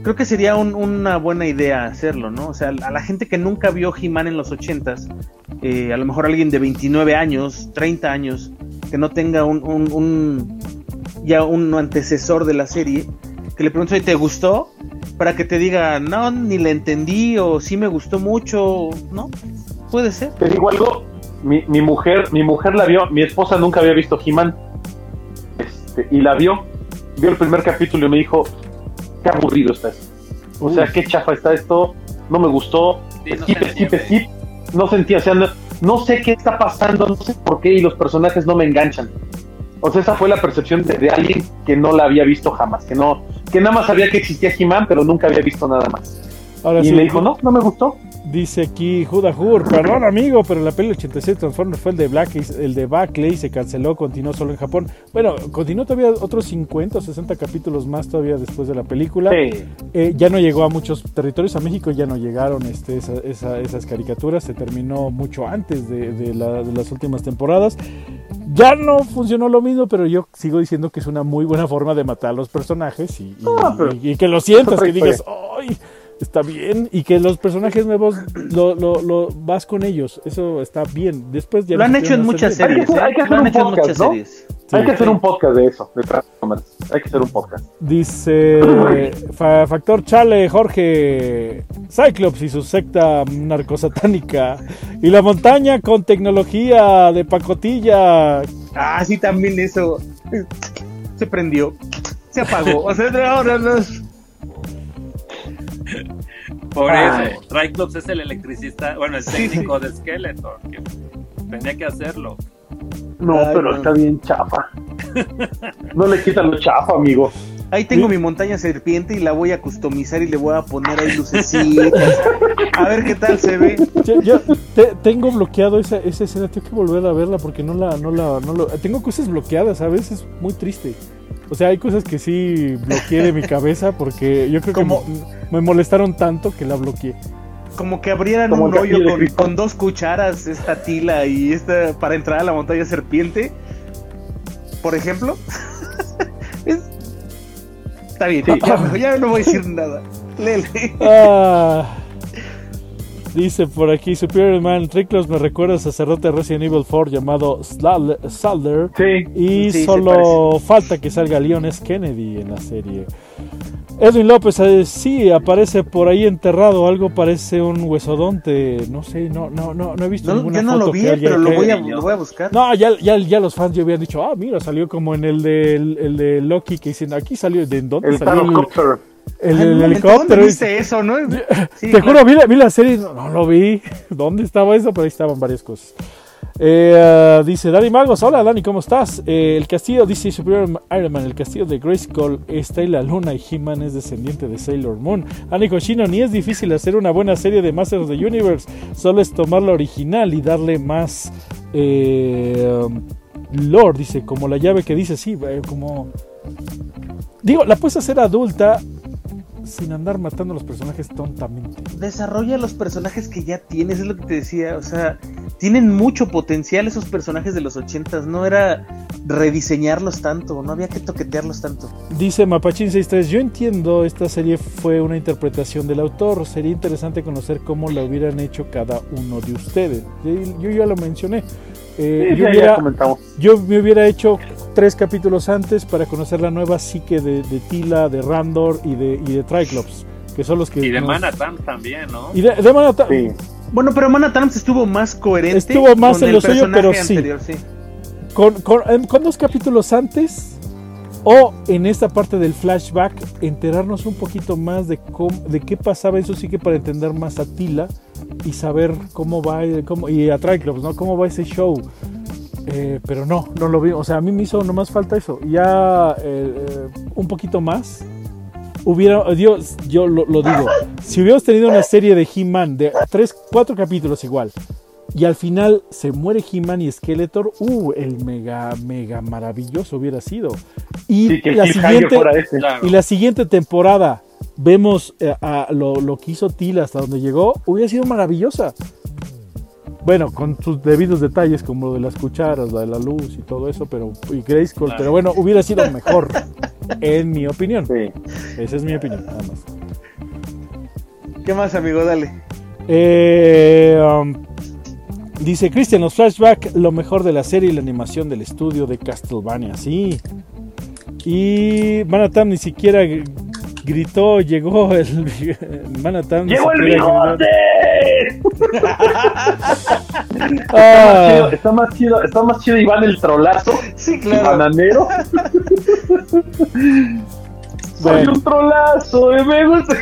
Creo que sería una buena idea hacerlo, ¿no? O sea, a la gente que nunca vio He-Man en los 80s, eh, a lo mejor alguien de 29 años, 30 años, que no tenga un, un ya un antecesor de la serie, que le pregunto si te gustó, para que te diga, no, ni le entendí, o sí me gustó mucho, ¿no? Puede ser. Te digo algo, mi, mi mujer, mi mujer la vio, mi esposa nunca había visto He-Man, este, y la vio, vio el primer capítulo y me dijo, qué aburrido está esto. O sea, qué chafa está esto, no me gustó, skip, skip, skip, no sentía, o sea, no sé qué está pasando, no sé por qué, y los personajes no me enganchan. O sea, esa fue la percepción de, alguien que no la había visto jamás, que no, que nada más sabía que existía He-Man, pero nunca había visto nada más. y me dijo, no, no me gustó. Dice aquí Judahur, perdón amigo, pero la peli 86 Transformers fue el de Black, el de Backley se canceló, continuó solo en Japón. Bueno, continuó todavía otros 50 o 60 capítulos más todavía después de la película. Eh, ya no llegó a muchos territorios, a México ya no llegaron este, esas caricaturas, se terminó mucho antes de, las últimas temporadas. Ya no funcionó lo mismo, pero yo sigo diciendo que es una muy buena forma de matar a los personajes y, y que lo sientas, que digas, ¡ay! Está bien y que los personajes nuevos lo, lo, lo, vas con ellos eso está bien después ya lo han hecho en muchas series, ¿eh? lo han hecho en muchas series Hay que hacer un podcast de eso, de Transformers. Hay que hacer un podcast. Dice Factor Chale, Jorge, Cyclops y su secta narcosatánica. Y la montaña con tecnología de pacotilla. Ah, sí, también eso. Se prendió. Se apagó. O sea, ahora no. Por eso, Cyclops es el electricista, bueno, el técnico de Skeletor. Que tenía que hacerlo. No, pero está bien chafa. No le quitan lo chafa, amigo. Ahí tengo mi montaña serpiente y la voy a customizar y le voy a poner ahí lucecitas. A ver qué tal se ve. Yo, tengo bloqueado esa, esa, escena, tengo que volver a verla porque no la, no la, no lo, tengo cosas bloqueadas, a veces es muy triste. O sea, hay cosas que sí bloqueé de mi cabeza porque yo creo que me molestaron tanto que la bloqueé como que abrieran un rollo con, dos cucharas, esta tila y esta para entrar a la montaña serpiente. Por ejemplo. Está bien, ya, no voy a decir nada. Lele. Ah. Dice por aquí Superior Man Triclos me recuerda a sacerdote Resident Evil 4 llamado Salder. Sí. Y solo falta que salga Leon S. Kennedy en la serie. Edwin López, eh, sí, aparece por ahí enterrado, algo parece un huesodonte, no sé, no, no, no, no he visto ninguna no lo vi, pero lo voy, a, lo voy, a, buscar. No, ya, ya, ya, los fans ya habían dicho, ah, mira, salió como en el de, el, de Loki, que dicen, aquí salió, ¿de dónde el salió? El, el, helicóptero. viste eso, no? te juro, vi la, vi la serie, no, no, lo vi, ¿dónde estaba eso? Pero ahí estaban varias cosas. Eh, dice Dani Magos, hola Dani, ¿cómo estás? Eh, el castillo, dice Superior Iron Man, el castillo de Grayskull está en la luna y He-Man es descendiente de Sailor Moon. Ani Koshino, ni es difícil hacer una buena serie de Masters of the Universe, solo es tomar la original y darle más eh, lore, dice, como la llave que dice, sí, eh, como... Digo, la puedes hacer adulta sin andar matando a los personajes tontamente. Desarrolla los personajes que ya tienes, es lo que te decía, o sea, tienen mucho potencial esos personajes de los ochentas, no era rediseñarlos tanto, no había que toquetearlos tanto. Dice Mapachín 63, yo entiendo, esta serie fue una interpretación del autor, sería interesante conocer cómo la hubieran hecho cada uno de ustedes. Yo ya lo mencioné. Eh, yo, me hubiera hecho tres capítulos antes para conocer la nueva psique de, Tila, de Randor y de, y de Triclops, que son los que... Y de Manatam también, ¿no? Y de, de Bueno, pero Manatam estuvo más coherente. Estuvo más en lo suyo, pero sí. Con, con, dos capítulos antes o en esta parte del flashback enterarnos un poquito más de, cómo, de qué pasaba eso sí que para entender más a Tila y saber cómo va cómo, y a Triclops, ¿no? Cómo va ese show. Eh, pero no, no lo vi. O sea, a mí me hizo nomás falta eso. Ya eh, eh, un poquito más. Hubiera, Dios, yo lo, digo, si hubiéramos tenido una serie de He-Man de tres, cuatro capítulos igual, y al final se muere He-Man y Skeletor, uh, el mega, mega maravilloso hubiera sido. Y, la, siguiente, y la siguiente temporada vemos eh, a lo, que hizo Tila hasta donde llegó, hubiera sido maravillosa. Bueno, con sus debidos detalles como lo de las cucharas, la de la luz y todo eso, pero y Grayskull, pero bueno, hubiera sido mejor, en mi opinión. Esa es mi opinión, nada más. ¿Qué más, amigo? Dale. Eh, um, dice Cristian, los flashbacks, lo mejor de la serie y la animación del estudio de Castlevania, sí. Y Manatam ni siquiera gritó, llegó el Manhattan. ¡Llegó el bigote! ah. está, más chido, está más chido Iván el trolazo. Sí, claro. Bananero. Soy un trolazo, eh, me gusta.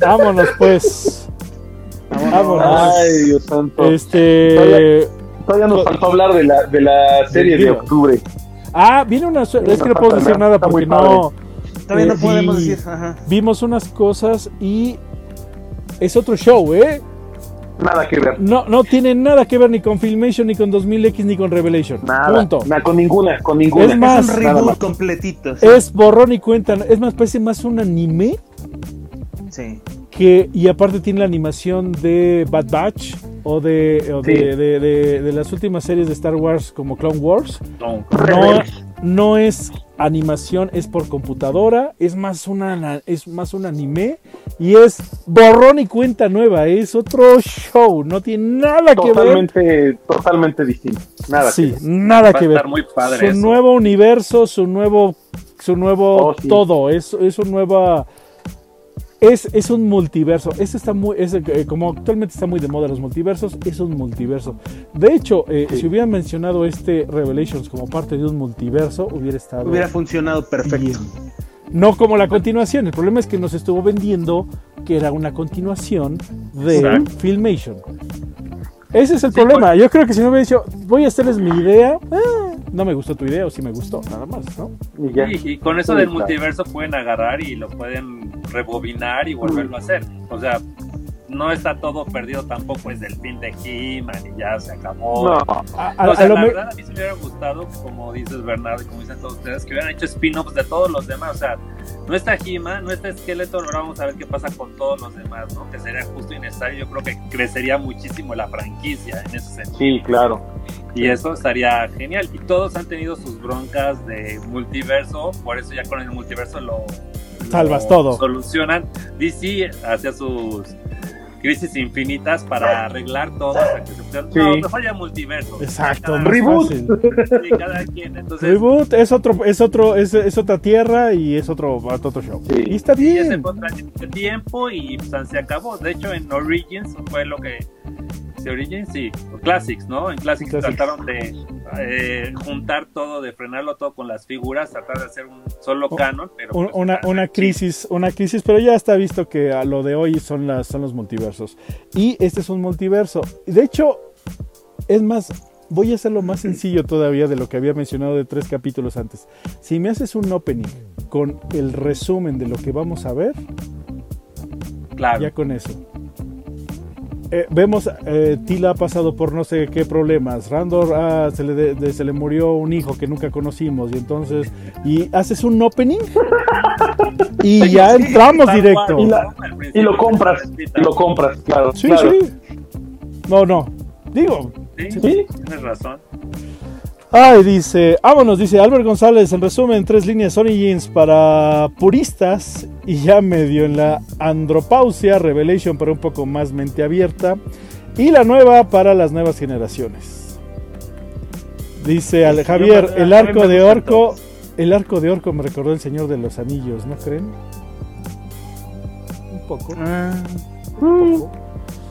Vámonos pues. Vámonos. Ay, Dios santo. Este. Todavía, nos faltó hablar de la, de la serie de, octubre. Ah, viene una. Es que no puedo decir nada porque no. Todavía no podemos decir. Vimos unas cosas y es otro show, ¿eh? Nada que ver. No, no tiene nada que ver ni con Filmation, ni con 2000X, ni con Revelation. Nada, Punto. Nada, con ninguna, con ninguna. Es más, es un reboot completito. Es borrón y cuenta. Es más, parece más un anime. Sí. Que, y aparte tiene la animación de Bad Batch o de, de, de, las últimas series de Star Wars como Clone Wars. No, no es animación, es por computadora, es más, una, es más un anime y es borrón y cuenta nueva, es otro show, no tiene nada que ver. Totalmente distinto, nada sí, nada que ver. Muy padre su nuevo universo, su nuevo, su nuevo oh, todo, es, es un nueva es, es un multiverso. Este está muy, eh, como actualmente está muy de moda los multiversos, es un multiverso. De hecho, eh, si hubieran mencionado este Revelations como parte de un multiverso, hubiera estado. Hubiera funcionado perfecto. No como la continuación. El problema es que nos estuvo vendiendo que era una continuación de Filmation. Ese es el problema. Yo creo que si no me dicho, voy a hacerles mi idea, ah, no me gustó tu idea o si me gustó, nada más, ¿no? Y, y con eso del multiverso pueden agarrar y lo pueden rebobinar y volverlo a hacer. O sea, no está todo perdido tampoco es del fin de He-Man y ya se acabó. No, o sea, la verdad a mí se me hubiera gustado, como dices Bernardo y como dicen todos ustedes, que hubieran hecho spin-offs de todos los demás. O sea, no está He-Man, no está Skeletor, ahora vamos a ver qué pasa con todos los demás, ¿no? Que sería justo y necesario. Yo creo que crecería muchísimo la franquicia en ese sentido. Sí, claro. Y eso estaría genial. Y todos han tenido sus broncas de multiverso, por eso ya con el multiverso lo salvas todo. Solucionan DC hacia sus crisis infinitas para arreglar todo hasta que se no, no falla multiverso. Exacto, reboot. cada quien. Entonces, reboot es otro, es otro, es, es, otra tierra y es otro, otro show. Y está bien. Y se tiempo y se acabó. De hecho, en Origins fue lo que de Origins sí, Classics, ¿no? En Classics, trataron de eh, juntar todo, de frenarlo todo con las figuras, tratar de hacer un solo canon, pero pues, una, una crisis, una crisis, pero ya está visto que a lo de hoy son las son los multiversos. Y este es un multiverso. De hecho, es más, voy a hacerlo más sencillo todavía de lo que había mencionado de tres capítulos antes. Si me haces un opening con el resumen de lo que vamos a ver, claro. ya con eso eh, vemos, eh, Tila ha pasado por no sé qué problemas, Randor ah, se, le se le murió un hijo que nunca conocimos y entonces, y haces un opening y ya entramos directo. Y, lo compras, y lo compras, claro. Sí, sí. No, no. Digo, sí, tienes razón. Ay, dice, vámonos, dice Albert González, en resumen, tres líneas Origins para puristas y ya medio en la andropausia, Revelation para un poco más mente abierta y la nueva para las nuevas generaciones. Dice Javier, el arco de orco, el arco de orco me recordó el Señor de los Anillos, ¿no creen? Un poco. Ah. un poco.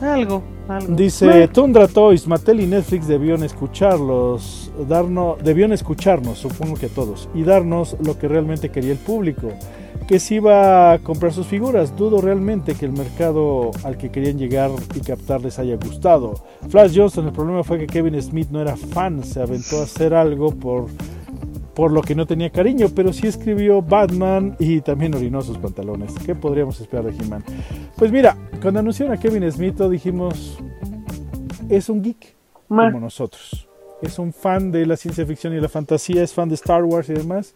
Algo, algo. Dice Tundra Toys, Mattel y Netflix debieron escucharlos, darnos, debieron escucharnos, supongo que todos, y darnos lo que realmente quería el público, que se iba a comprar sus figuras. Dudo realmente que el mercado al que querían llegar y captar les haya gustado. Flash Johnson, el problema fue que Kevin Smith no era fan, se aventó a hacer algo por por lo que no tenía cariño, pero sí escribió Batman y también orinó sus pantalones. ¿Qué podríamos esperar de He-Man? Pues mira, cuando anunciaron a Kevin Smith dijimos, es un geek como nosotros. Es un fan de la ciencia ficción y la fantasía, es fan de Star Wars y demás.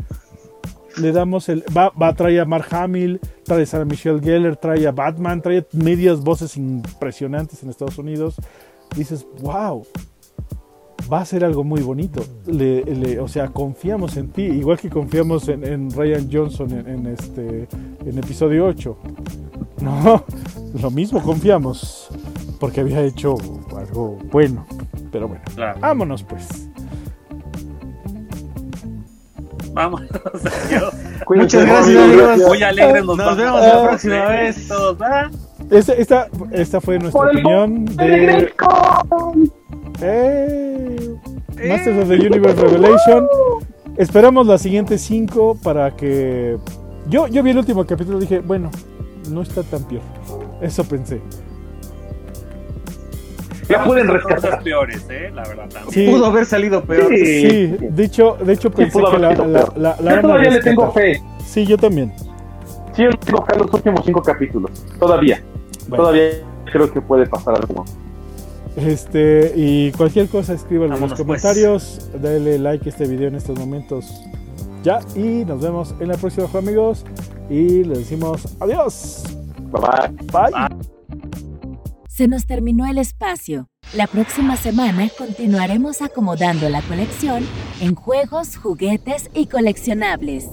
Le damos el. Va, va a traer a Mark Hamill, trae a Sarah Michelle Gellar, trae a Batman, trae medias voces impresionantes en Estados Unidos. Dices, wow, va a ser algo muy bonito. o sea, confiamos en ti, igual que confiamos en, Ryan Johnson en, este en episodio 8. No, lo mismo confiamos, porque había hecho algo bueno. Pero bueno, vámonos pues. Vámonos, Muchas gracias, Muy alegres nos, vemos la próxima vez. Esta, esta, fue nuestra opinión de. Eh, Masters of the Universe Revelation. Esperamos las siguientes cinco para que. Yo, yo vi el último capítulo y dije, bueno, no está tan peor. Eso pensé. Ya pueden rescatar peores, ¿eh? La verdad. Sí. Pudo haber salido peor. Sí, de hecho, de hecho pensé que la, la, la, Yo todavía le tengo fe. Sí, yo también. Sí, yo tengo fe los últimos cinco capítulos. Todavía. Todavía creo que puede pasar algo. Este, y cualquier cosa escríbanlo en los pues. comentarios. Dale like a este video en estos momentos. Ya, y nos vemos en la próxima, amigos. Y les decimos adiós. Bye bye. bye. Se nos terminó el espacio. La próxima semana continuaremos acomodando la colección en juegos, juguetes y coleccionables.